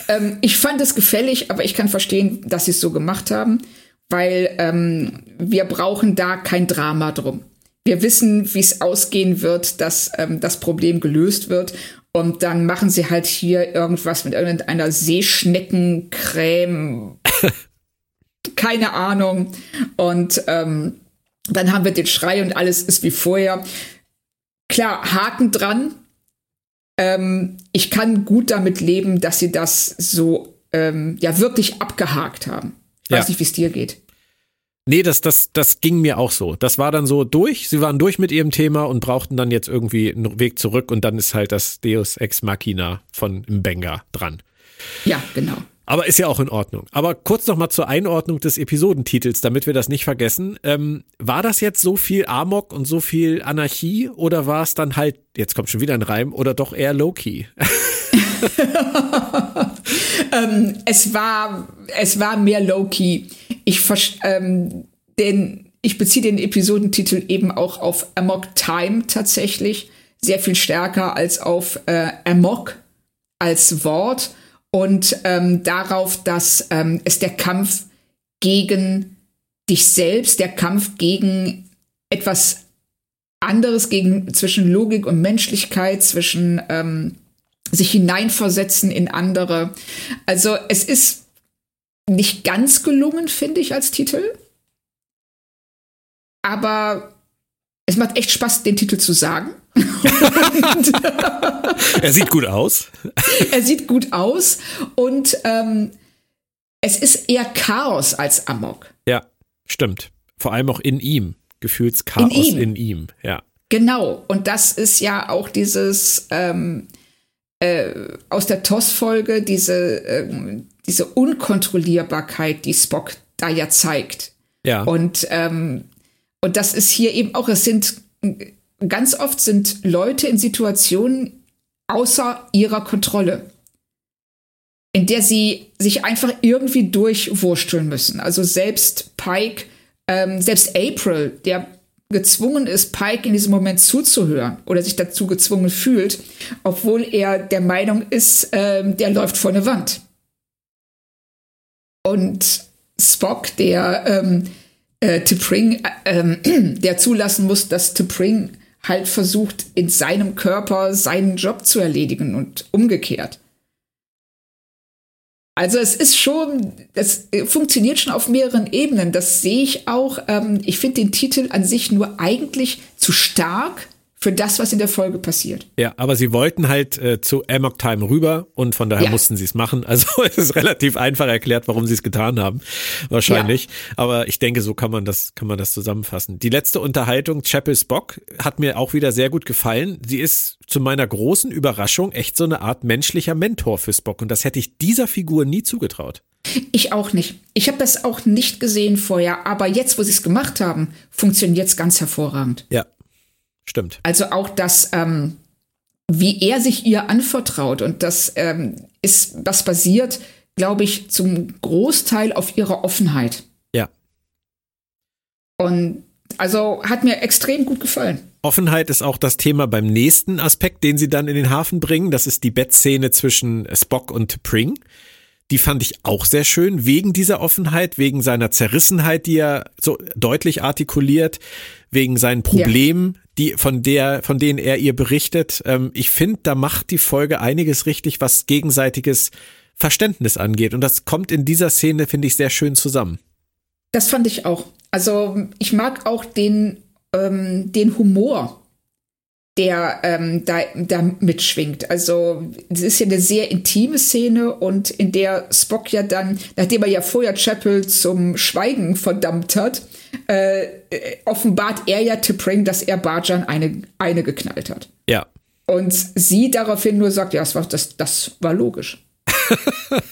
Ich, ähm, ich fand es gefällig, aber ich kann verstehen, dass sie es so gemacht haben weil ähm, wir brauchen da kein Drama drum. Wir wissen, wie es ausgehen wird, dass ähm, das Problem gelöst wird. Und dann machen sie halt hier irgendwas mit irgendeiner Seeschneckencreme. [LAUGHS] Keine Ahnung. Und ähm, dann haben wir den Schrei und alles ist wie vorher. Klar, Haken dran. Ähm, ich kann gut damit leben, dass sie das so ähm, ja wirklich abgehakt haben. Ich weiß ja. nicht, wie es dir geht. Nee, das, das, das ging mir auch so. Das war dann so durch. Sie waren durch mit ihrem Thema und brauchten dann jetzt irgendwie einen Weg zurück und dann ist halt das Deus Ex Machina von Mbenga dran. Ja, genau. Aber ist ja auch in Ordnung. Aber kurz noch mal zur Einordnung des Episodentitels, damit wir das nicht vergessen. Ähm, war das jetzt so viel Amok und so viel Anarchie oder war es dann halt, jetzt kommt schon wieder ein Reim, oder doch eher Low-Key? [LAUGHS] ähm, es war, es war mehr low-key. Ich, ähm, den, ich beziehe den Episodentitel eben auch auf Amok Time tatsächlich. Sehr viel stärker als auf äh, Amok als Wort und ähm, darauf, dass ähm, es der Kampf gegen dich selbst, der Kampf gegen etwas anderes, gegen zwischen Logik und Menschlichkeit, zwischen ähm, sich hineinversetzen in andere. Also es ist nicht ganz gelungen, finde ich, als Titel. Aber es macht echt Spaß, den Titel zu sagen. [LAUGHS] er sieht gut aus. er sieht gut aus und ähm, es ist eher Chaos als Amok. Ja, stimmt. Vor allem auch in ihm. Gefühlschaos in ihm. in ihm. Ja. Genau. Und das ist ja auch dieses ähm, äh, aus der TOS-Folge diese, äh, diese Unkontrollierbarkeit, die Spock da ja zeigt. Ja. Und, ähm, und das ist hier eben auch, es sind ganz oft sind Leute in Situationen außer ihrer Kontrolle, in der sie sich einfach irgendwie durchwursteln müssen. Also selbst Pike, ähm, selbst April, der gezwungen ist, Pike in diesem Moment zuzuhören oder sich dazu gezwungen fühlt, obwohl er der Meinung ist, ähm, der läuft vor eine Wand. Und Spock, der ähm, äh, T'Pring, äh, äh, [CLEARS THROAT] der zulassen muss, dass T'Pring halt versucht, in seinem Körper seinen Job zu erledigen und umgekehrt. Also es ist schon, das äh, funktioniert schon auf mehreren Ebenen. Das sehe ich auch. Ähm, ich finde den Titel an sich nur eigentlich zu stark für das, was in der Folge passiert. Ja, aber sie wollten halt äh, zu Amok Time rüber und von daher ja. mussten sie es machen. Also [LAUGHS] es ist relativ einfach erklärt, warum sie es getan haben, wahrscheinlich. Ja. Aber ich denke, so kann man das kann man das zusammenfassen. Die letzte Unterhaltung Chapel Spock hat mir auch wieder sehr gut gefallen. Sie ist zu meiner großen Überraschung echt so eine Art menschlicher Mentor für Spock und das hätte ich dieser Figur nie zugetraut. Ich auch nicht. Ich habe das auch nicht gesehen vorher, aber jetzt, wo sie es gemacht haben, funktioniert es ganz hervorragend. Ja, Stimmt. Also auch das, ähm, wie er sich ihr anvertraut und das ähm, ist, das basiert, glaube ich, zum Großteil auf ihrer Offenheit. Ja. Und also hat mir extrem gut gefallen. Offenheit ist auch das Thema beim nächsten Aspekt, den sie dann in den Hafen bringen. Das ist die Bettszene zwischen Spock und Pring. Die fand ich auch sehr schön, wegen dieser Offenheit, wegen seiner Zerrissenheit, die er so deutlich artikuliert, wegen seinen Problemen, ja. die, von der, von denen er ihr berichtet. Ähm, ich finde, da macht die Folge einiges richtig, was gegenseitiges Verständnis angeht. Und das kommt in dieser Szene, finde ich, sehr schön zusammen. Das fand ich auch. Also ich mag auch den, ähm, den Humor der ähm, da, da mitschwingt. Also es ist ja eine sehr intime Szene und in der Spock ja dann, nachdem er ja vorher Chapel zum Schweigen verdammt hat, äh, offenbart er ja T'Pring, dass er Barjan eine, eine geknallt hat. Ja. Und sie daraufhin nur sagt, ja, das war, das, das war logisch. [LAUGHS]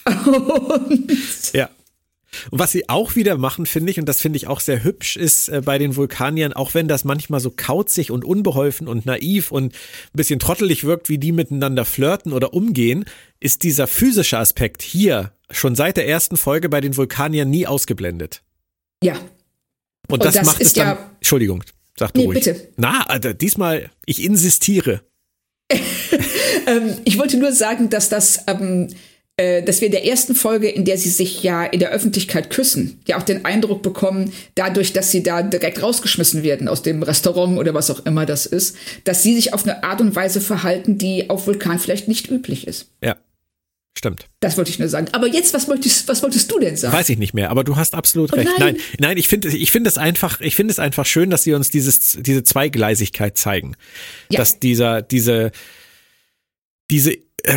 [LAUGHS] und ja. Und was sie auch wieder machen, finde ich, und das finde ich auch sehr hübsch, ist äh, bei den Vulkaniern, auch wenn das manchmal so kauzig und unbeholfen und naiv und ein bisschen trottelig wirkt, wie die miteinander flirten oder umgehen, ist dieser physische Aspekt hier schon seit der ersten Folge bei den Vulkaniern nie ausgeblendet. Ja. Und, und das, das, macht es dann. Ja Entschuldigung, sag du nee, ruhig. Bitte. Na, Alter, diesmal, ich insistiere. [LAUGHS] ähm, ich wollte nur sagen, dass das. Ähm, äh, dass wir in der ersten Folge, in der sie sich ja in der Öffentlichkeit küssen, ja auch den Eindruck bekommen, dadurch, dass sie da direkt rausgeschmissen werden aus dem Restaurant oder was auch immer das ist, dass sie sich auf eine Art und Weise verhalten, die auf Vulkan vielleicht nicht üblich ist. Ja. Stimmt. Das wollte ich nur sagen. Aber jetzt, was wolltest, was wolltest du denn sagen? Weiß ich nicht mehr, aber du hast absolut oh, recht. Nein, nein, nein ich finde ich finde es einfach, ich finde es einfach schön, dass sie uns dieses, diese Zweigleisigkeit zeigen. Ja. Dass dieser, diese, diese äh,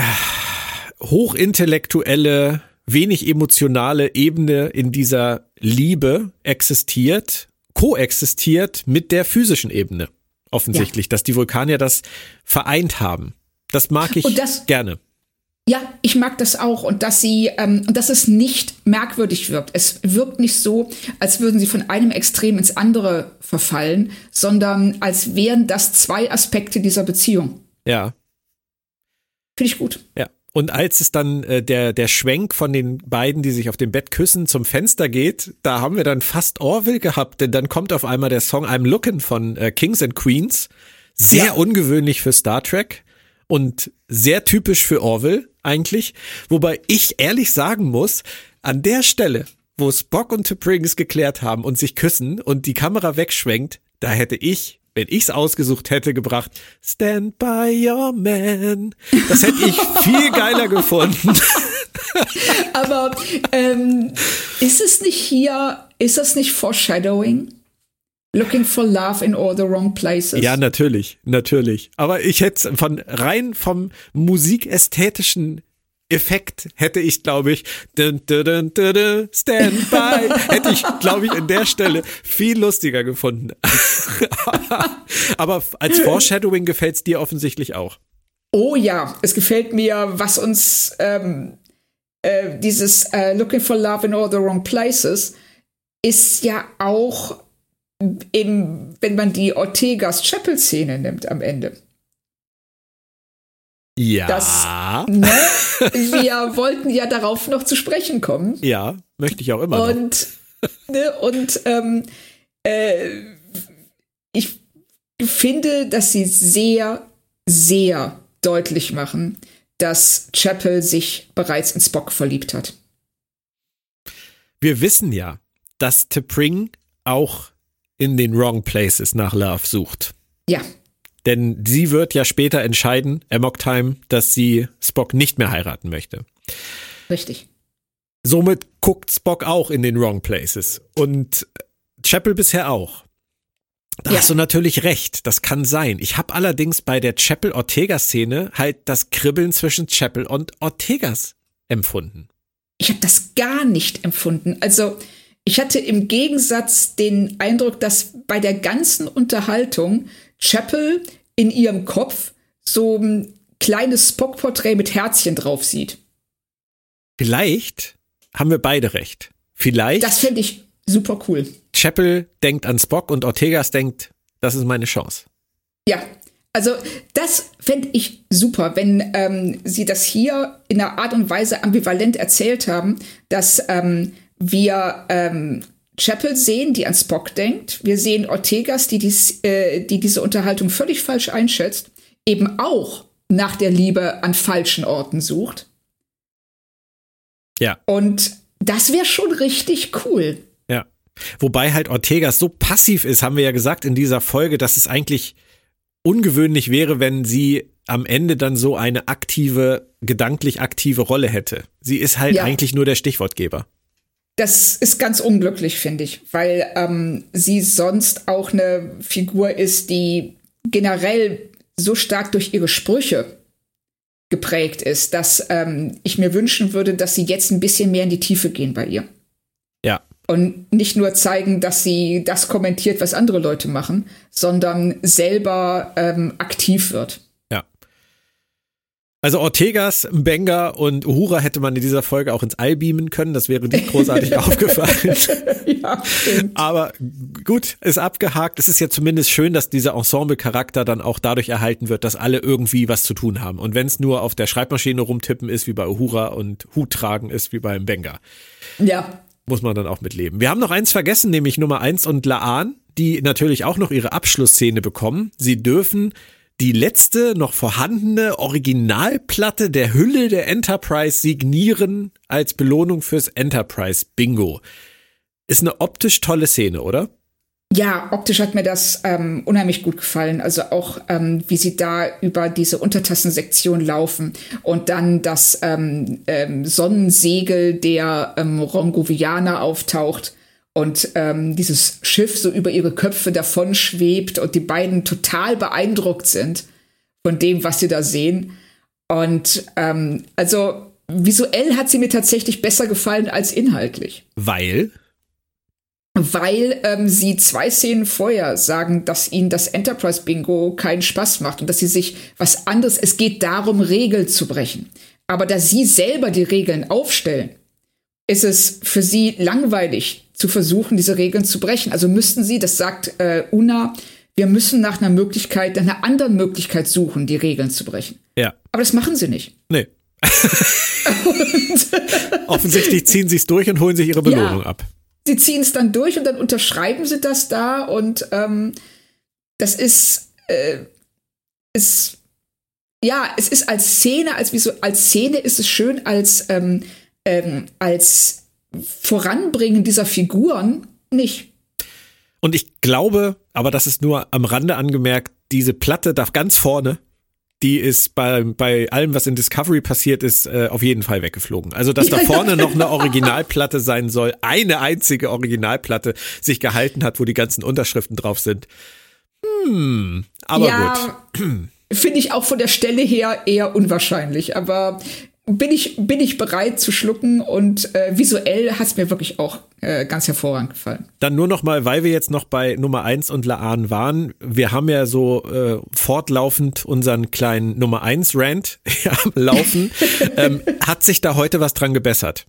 hochintellektuelle, wenig emotionale Ebene in dieser Liebe existiert, koexistiert mit der physischen Ebene. Offensichtlich, ja. dass die Vulkanier das vereint haben. Das mag ich das, gerne. Ja, ich mag das auch und dass sie, ähm, dass es nicht merkwürdig wirkt. Es wirkt nicht so, als würden sie von einem Extrem ins andere verfallen, sondern als wären das zwei Aspekte dieser Beziehung. Ja. Finde ich gut. Ja. Und als es dann äh, der, der Schwenk von den beiden, die sich auf dem Bett küssen, zum Fenster geht, da haben wir dann fast Orville gehabt, denn dann kommt auf einmal der Song I'm Looking von äh, Kings and Queens. Sehr ja. ungewöhnlich für Star Trek und sehr typisch für Orville eigentlich. Wobei ich ehrlich sagen muss, an der Stelle, wo Spock und T'Pring es geklärt haben und sich küssen und die Kamera wegschwenkt, da hätte ich, wenn ich's ausgesucht hätte, gebracht, Stand by your man. Das hätte ich viel [LAUGHS] geiler gefunden. Aber ähm, ist es nicht hier, ist das nicht Foreshadowing? Looking for love in all the wrong places. Ja, natürlich, natürlich. Aber ich hätte von rein vom musikästhetischen Effekt hätte ich, glaube ich, dun, dun, dun, Stand by, hätte ich, glaube ich, in der Stelle viel lustiger gefunden. [LAUGHS] Aber als Foreshadowing gefällt es dir offensichtlich auch. Oh ja, es gefällt mir, was uns ähm, äh, dieses äh, Looking for Love in all the wrong places ist ja auch eben, wenn man die Ortegas Chapel-Szene nimmt am Ende. Ja. Das, ne, wir [LAUGHS] wollten ja darauf noch zu sprechen kommen. Ja, möchte ich auch immer. Und, ne, und ähm, äh, ich finde, dass sie sehr, sehr deutlich machen, dass Chapel sich bereits in Spock verliebt hat. Wir wissen ja, dass T'Pring auch in den wrong places nach Love sucht. Ja. Denn sie wird ja später entscheiden, Amok Time, dass sie Spock nicht mehr heiraten möchte. Richtig. Somit guckt Spock auch in den wrong places. Und Chapel bisher auch. Da ja. hast du natürlich recht, das kann sein. Ich habe allerdings bei der Chapel-Ortega-Szene halt das Kribbeln zwischen Chapel und Ortegas empfunden. Ich habe das gar nicht empfunden. Also ich hatte im Gegensatz den Eindruck, dass bei der ganzen Unterhaltung Chapel in ihrem Kopf so ein kleines Spock-Porträt mit Herzchen drauf sieht. Vielleicht haben wir beide recht. Vielleicht. Das fände ich super cool. Chapel denkt an Spock und Ortegas denkt, das ist meine Chance. Ja, also das fände ich super, wenn ähm, sie das hier in einer Art und Weise ambivalent erzählt haben, dass ähm, wir ähm, Chapel sehen, die an Spock denkt. Wir sehen Ortegas, die, dies, äh, die diese Unterhaltung völlig falsch einschätzt, eben auch nach der Liebe an falschen Orten sucht. Ja. Und das wäre schon richtig cool. Ja. Wobei halt Ortegas so passiv ist, haben wir ja gesagt in dieser Folge, dass es eigentlich ungewöhnlich wäre, wenn sie am Ende dann so eine aktive, gedanklich aktive Rolle hätte. Sie ist halt ja. eigentlich nur der Stichwortgeber das ist ganz unglücklich, finde ich, weil ähm, sie sonst auch eine Figur ist, die generell so stark durch ihre Sprüche geprägt ist, dass ähm, ich mir wünschen würde, dass sie jetzt ein bisschen mehr in die Tiefe gehen bei ihr. Ja. Und nicht nur zeigen, dass sie das kommentiert, was andere Leute machen, sondern selber ähm, aktiv wird. Also Ortegas, Mbenga und Uhura hätte man in dieser Folge auch ins All beamen können. Das wäre nicht großartig [LAUGHS] aufgefallen. [LAUGHS] ja, Aber gut, ist abgehakt. Es ist ja zumindest schön, dass dieser Ensemble-Charakter dann auch dadurch erhalten wird, dass alle irgendwie was zu tun haben. Und wenn es nur auf der Schreibmaschine rumtippen ist, wie bei Uhura und Hut tragen ist, wie bei Mbenga. Ja. Muss man dann auch mitleben. Wir haben noch eins vergessen, nämlich Nummer eins und Laan, die natürlich auch noch ihre Abschlussszene bekommen. Sie dürfen die letzte noch vorhandene Originalplatte der Hülle der Enterprise signieren als Belohnung fürs Enterprise Bingo. Ist eine optisch tolle Szene, oder? Ja, optisch hat mir das ähm, unheimlich gut gefallen. Also auch, ähm, wie sie da über diese Untertassensektion laufen und dann das ähm, ähm, Sonnensegel der ähm, Rongovianer auftaucht und ähm, dieses Schiff so über ihre Köpfe davon schwebt und die beiden total beeindruckt sind von dem, was sie da sehen. Und ähm, also visuell hat sie mir tatsächlich besser gefallen als inhaltlich. Weil? Weil ähm, sie zwei Szenen vorher sagen, dass ihnen das Enterprise Bingo keinen Spaß macht und dass sie sich was anderes, es geht darum, Regeln zu brechen. Aber da sie selber die Regeln aufstellen, ist es für sie langweilig zu versuchen, diese Regeln zu brechen. Also müssten sie, das sagt äh, Una, wir müssen nach einer Möglichkeit, nach einer anderen Möglichkeit suchen, die Regeln zu brechen. Ja. Aber das machen sie nicht. Nee. [LAUGHS] Offensichtlich ziehen sie es durch und holen sich ihre Belohnung ja, ab. Sie ziehen es dann durch und dann unterschreiben sie das da und ähm, das ist, äh, ist ja, es ist als Szene, als wie so, als Szene ist es schön, als ähm, ähm, als Voranbringen dieser Figuren nicht. Und ich glaube, aber das ist nur am Rande angemerkt, diese Platte darf ganz vorne, die ist bei, bei allem, was in Discovery passiert ist, äh, auf jeden Fall weggeflogen. Also, dass [LAUGHS] da vorne noch eine Originalplatte sein soll, eine einzige Originalplatte sich gehalten hat, wo die ganzen Unterschriften drauf sind. Hm, aber ja, gut. [CLEARS THROAT] Finde ich auch von der Stelle her eher unwahrscheinlich. Aber bin ich, bin ich bereit zu schlucken und äh, visuell hat es mir wirklich auch äh, ganz hervorragend gefallen. Dann nur noch mal, weil wir jetzt noch bei Nummer 1 und Laan waren, wir haben ja so äh, fortlaufend unseren kleinen Nummer 1 Rant [LAUGHS] am Laufen. [LAUGHS] ähm, hat sich da heute was dran gebessert?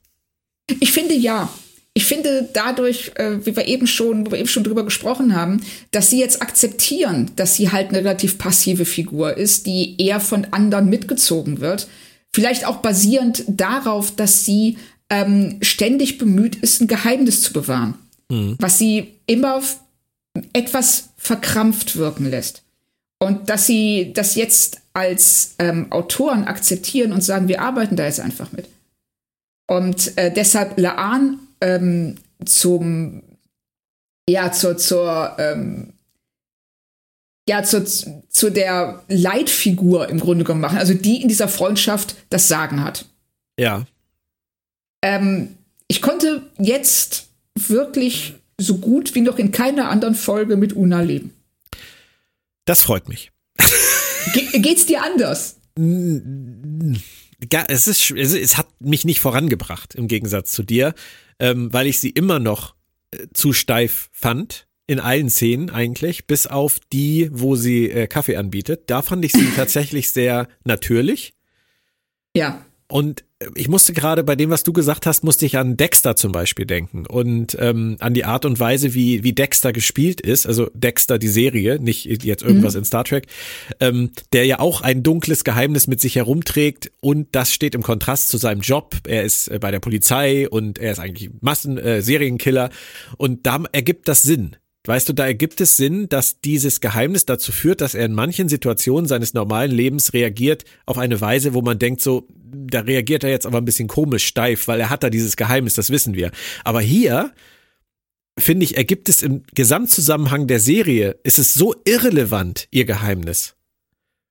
Ich finde ja. Ich finde dadurch, äh, wie wir eben schon, wo wir eben schon drüber gesprochen haben, dass sie jetzt akzeptieren, dass sie halt eine relativ passive Figur ist, die eher von anderen mitgezogen wird Vielleicht auch basierend darauf, dass sie ähm, ständig bemüht ist, ein Geheimnis zu bewahren, mhm. was sie immer etwas verkrampft wirken lässt. Und dass sie das jetzt als ähm, Autoren akzeptieren und sagen, wir arbeiten da jetzt einfach mit. Und äh, deshalb Laan ähm, zum, ja, zur, zur ähm, ja zu, zu der Leitfigur im Grunde genommen machen, also die in dieser Freundschaft das Sagen hat. Ja. Ähm, ich konnte jetzt wirklich so gut wie noch in keiner anderen Folge mit Una leben. Das freut mich. Ge geht's dir anders? Es, ist, es hat mich nicht vorangebracht, im Gegensatz zu dir, ähm, weil ich sie immer noch äh, zu steif fand in allen Szenen eigentlich, bis auf die, wo sie äh, Kaffee anbietet. Da fand ich sie [CLEARS THROAT] tatsächlich sehr natürlich. Ja. Und ich musste gerade bei dem, was du gesagt hast, musste ich an Dexter zum Beispiel denken und ähm, an die Art und Weise, wie, wie Dexter gespielt ist, also Dexter die Serie, nicht jetzt irgendwas mhm. in Star Trek, ähm, der ja auch ein dunkles Geheimnis mit sich herumträgt und das steht im Kontrast zu seinem Job. Er ist äh, bei der Polizei und er ist eigentlich Massen äh, und da ergibt das Sinn. Weißt du, da ergibt es Sinn, dass dieses Geheimnis dazu führt, dass er in manchen Situationen seines normalen Lebens reagiert auf eine Weise, wo man denkt so, da reagiert er jetzt aber ein bisschen komisch steif, weil er hat da dieses Geheimnis, das wissen wir. Aber hier, finde ich, ergibt es im Gesamtzusammenhang der Serie, ist es so irrelevant, ihr Geheimnis.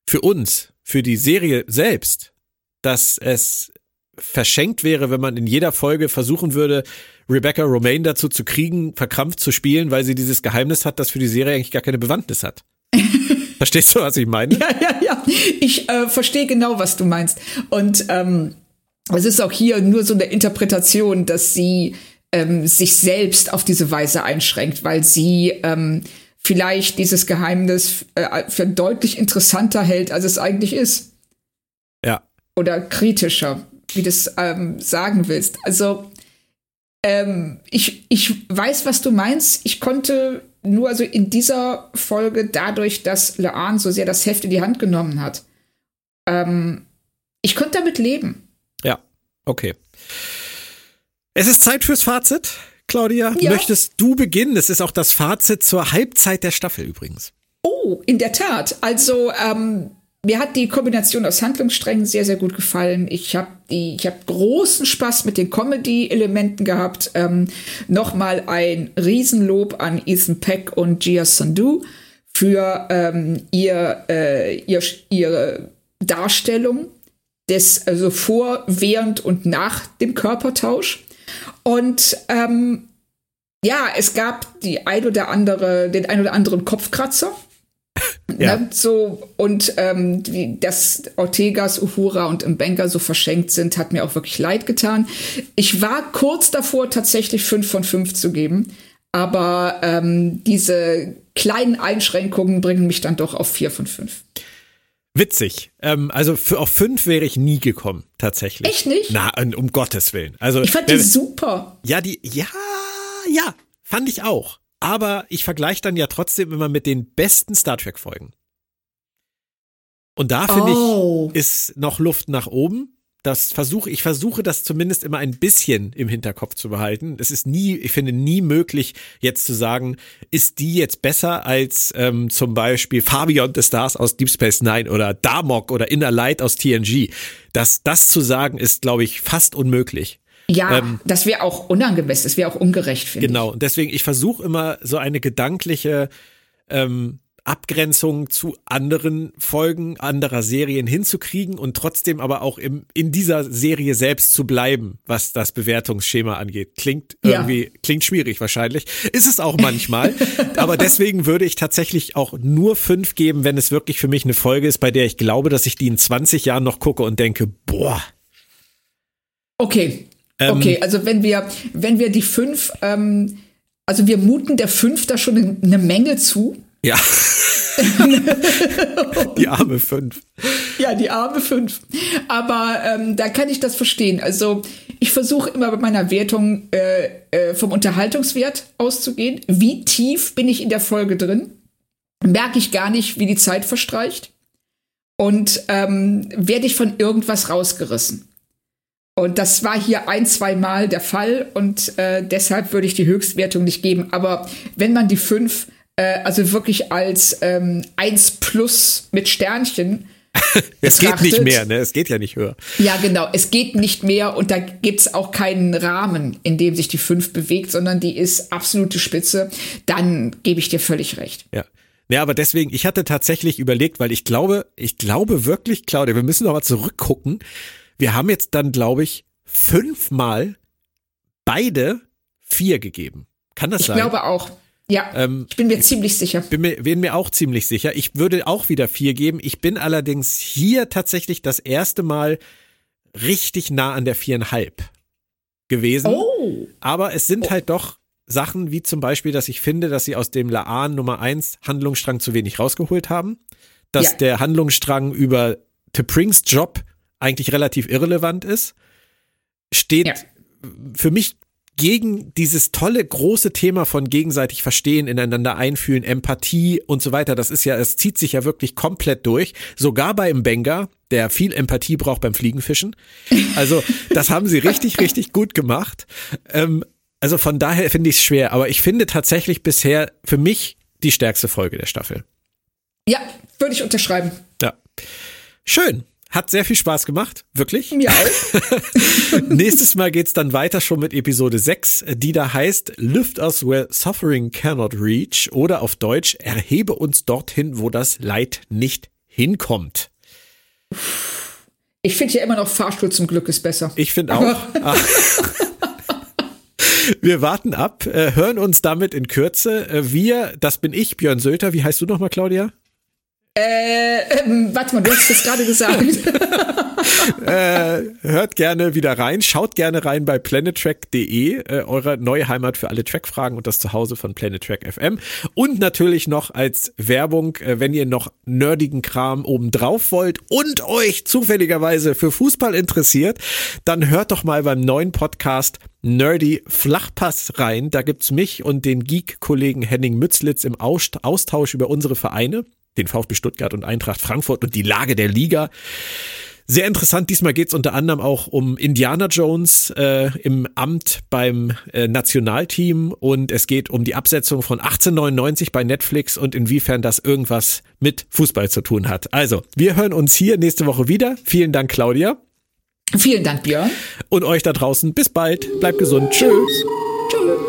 Für uns, für die Serie selbst, dass es verschenkt wäre, wenn man in jeder Folge versuchen würde, Rebecca Romaine dazu zu kriegen, verkrampft zu spielen, weil sie dieses Geheimnis hat, das für die Serie eigentlich gar keine Bewandtnis hat. [LAUGHS] Verstehst du, was ich meine? Ja, ja, ja. Ich äh, verstehe genau, was du meinst. Und ähm, es ist auch hier nur so eine Interpretation, dass sie ähm, sich selbst auf diese Weise einschränkt, weil sie ähm, vielleicht dieses Geheimnis äh, für deutlich interessanter hält, als es eigentlich ist. Ja, oder kritischer, wie du es ähm, sagen willst. Also ähm, ich, ich weiß, was du meinst. Ich konnte nur also in dieser Folge dadurch, dass Laan so sehr das Heft in die Hand genommen hat, ähm, ich konnte damit leben. Ja, okay. Es ist Zeit fürs Fazit. Claudia, ja. möchtest du beginnen? Es ist auch das Fazit zur Halbzeit der Staffel übrigens. Oh, in der Tat. Also ähm, mir hat die Kombination aus Handlungssträngen sehr, sehr gut gefallen. Ich habe ich habe großen Spaß mit den Comedy-Elementen gehabt. Ähm, Nochmal ein Riesenlob an Ethan Peck und Gia Sandhu für ähm, ihr, äh, ihr, ihre Darstellung des, also vor, während und nach dem Körpertausch. Und ähm, ja, es gab die ein oder andere, den ein oder anderen Kopfkratzer. Ja. Ne, so, und ähm, wie, dass Ortegas, Uhura und Mbenga so verschenkt sind, hat mir auch wirklich leid getan. Ich war kurz davor, tatsächlich fünf von fünf zu geben, aber ähm, diese kleinen Einschränkungen bringen mich dann doch auf vier von fünf. Witzig. Ähm, also für, auf fünf wäre ich nie gekommen, tatsächlich. Echt nicht? Na, um Gottes Willen. Also, ich fand die super. Ja, die, ja, ja, fand ich auch. Aber ich vergleiche dann ja trotzdem immer mit den besten Star Trek-Folgen. Und da finde oh. ich, ist noch Luft nach oben das versuche, ich versuche das zumindest immer ein bisschen im Hinterkopf zu behalten. Es ist nie, ich finde nie möglich, jetzt zu sagen, ist die jetzt besser als ähm, zum Beispiel Fabian the Stars aus Deep Space Nine oder Damok oder Inner Light aus TNG. Das, das zu sagen, ist, glaube ich, fast unmöglich. Ja, ähm, das wäre auch unangemessen, das wäre auch ungerecht, finde genau. ich. Genau, und deswegen, ich versuche immer so eine gedankliche ähm, Abgrenzung zu anderen Folgen anderer Serien hinzukriegen und trotzdem aber auch im, in dieser Serie selbst zu bleiben, was das Bewertungsschema angeht. Klingt irgendwie, ja. klingt schwierig wahrscheinlich. Ist es auch manchmal. [LAUGHS] aber deswegen würde ich tatsächlich auch nur fünf geben, wenn es wirklich für mich eine Folge ist, bei der ich glaube, dass ich die in 20 Jahren noch gucke und denke, boah. Okay. Ähm, okay, also wenn wir, wenn wir die fünf, ähm, also wir muten der fünf da schon eine Menge zu. Ja. [LAUGHS] die arme fünf. Ja, die arme fünf. Aber ähm, da kann ich das verstehen. Also ich versuche immer bei meiner Wertung äh, äh, vom Unterhaltungswert auszugehen. Wie tief bin ich in der Folge drin? Merke ich gar nicht, wie die Zeit verstreicht. Und ähm, werde ich von irgendwas rausgerissen. Und das war hier ein, zwei Mal der Fall und äh, deshalb würde ich die Höchstwertung nicht geben. Aber wenn man die fünf äh, also wirklich als ähm, 1 plus mit Sternchen. [LAUGHS] es geht nicht mehr, ne? Es geht ja nicht höher. Ja, genau. Es geht nicht mehr und da gibt's auch keinen Rahmen, in dem sich die 5 bewegt, sondern die ist absolute Spitze. Dann gebe ich dir völlig recht. Ja. Ja, aber deswegen, ich hatte tatsächlich überlegt, weil ich glaube, ich glaube wirklich, Claudia, wir müssen noch mal zurückgucken. Wir haben jetzt dann, glaube ich, fünfmal beide vier gegeben. Kann das ich sein? Ich glaube auch. Ja, ähm, ich bin mir ziemlich sicher. Bin mir, bin mir auch ziemlich sicher. Ich würde auch wieder vier geben. Ich bin allerdings hier tatsächlich das erste Mal richtig nah an der viereinhalb gewesen. Oh. Aber es sind oh. halt doch Sachen wie zum Beispiel, dass ich finde, dass sie aus dem Laan Nummer eins Handlungsstrang zu wenig rausgeholt haben. Dass ja. der Handlungsstrang über T'Prings Job eigentlich relativ irrelevant ist. Steht ja. für mich gegen dieses tolle große Thema von gegenseitig verstehen, ineinander einfühlen, Empathie und so weiter. Das ist ja, es zieht sich ja wirklich komplett durch. Sogar bei Mbenga, der viel Empathie braucht beim Fliegenfischen. Also, das haben sie richtig, [LAUGHS] richtig gut gemacht. Ähm, also von daher finde ich es schwer, aber ich finde tatsächlich bisher für mich die stärkste Folge der Staffel. Ja, würde ich unterschreiben. Ja. Schön. Hat sehr viel Spaß gemacht, wirklich. Mir auch. [LAUGHS] Nächstes Mal geht's dann weiter schon mit Episode 6, die da heißt Lift us where suffering cannot reach oder auf Deutsch Erhebe uns dorthin, wo das Leid nicht hinkommt. Ich finde ja immer noch Fahrstuhl zum Glück ist besser. Ich finde auch. [LAUGHS] Wir warten ab, äh, hören uns damit in Kürze. Äh, wir, das bin ich, Björn Sölter. Wie heißt du nochmal, Claudia? Äh, ähm, warte mal, du hast es gerade gesagt. [LAUGHS] äh, hört gerne wieder rein, schaut gerne rein bei planettrack.de, äh, eure neue Heimat für alle Trackfragen und das Zuhause von Planet Track FM. Und natürlich noch als Werbung, äh, wenn ihr noch nerdigen Kram oben drauf wollt und euch zufälligerweise für Fußball interessiert, dann hört doch mal beim neuen Podcast Nerdy Flachpass rein. Da gibt's mich und den Geek-Kollegen Henning Mützlitz im Austausch über unsere Vereine, den VfB Stuttgart und Eintracht Frankfurt und die Lage der Liga. Sehr interessant, diesmal geht's unter anderem auch um Indiana Jones äh, im Amt beim äh, Nationalteam und es geht um die Absetzung von 1899 bei Netflix und inwiefern das irgendwas mit Fußball zu tun hat. Also, wir hören uns hier nächste Woche wieder. Vielen Dank, Claudia. Vielen Dank, Björn. Und euch da draußen, bis bald. Bleibt gesund. Tschüss. Tschüss.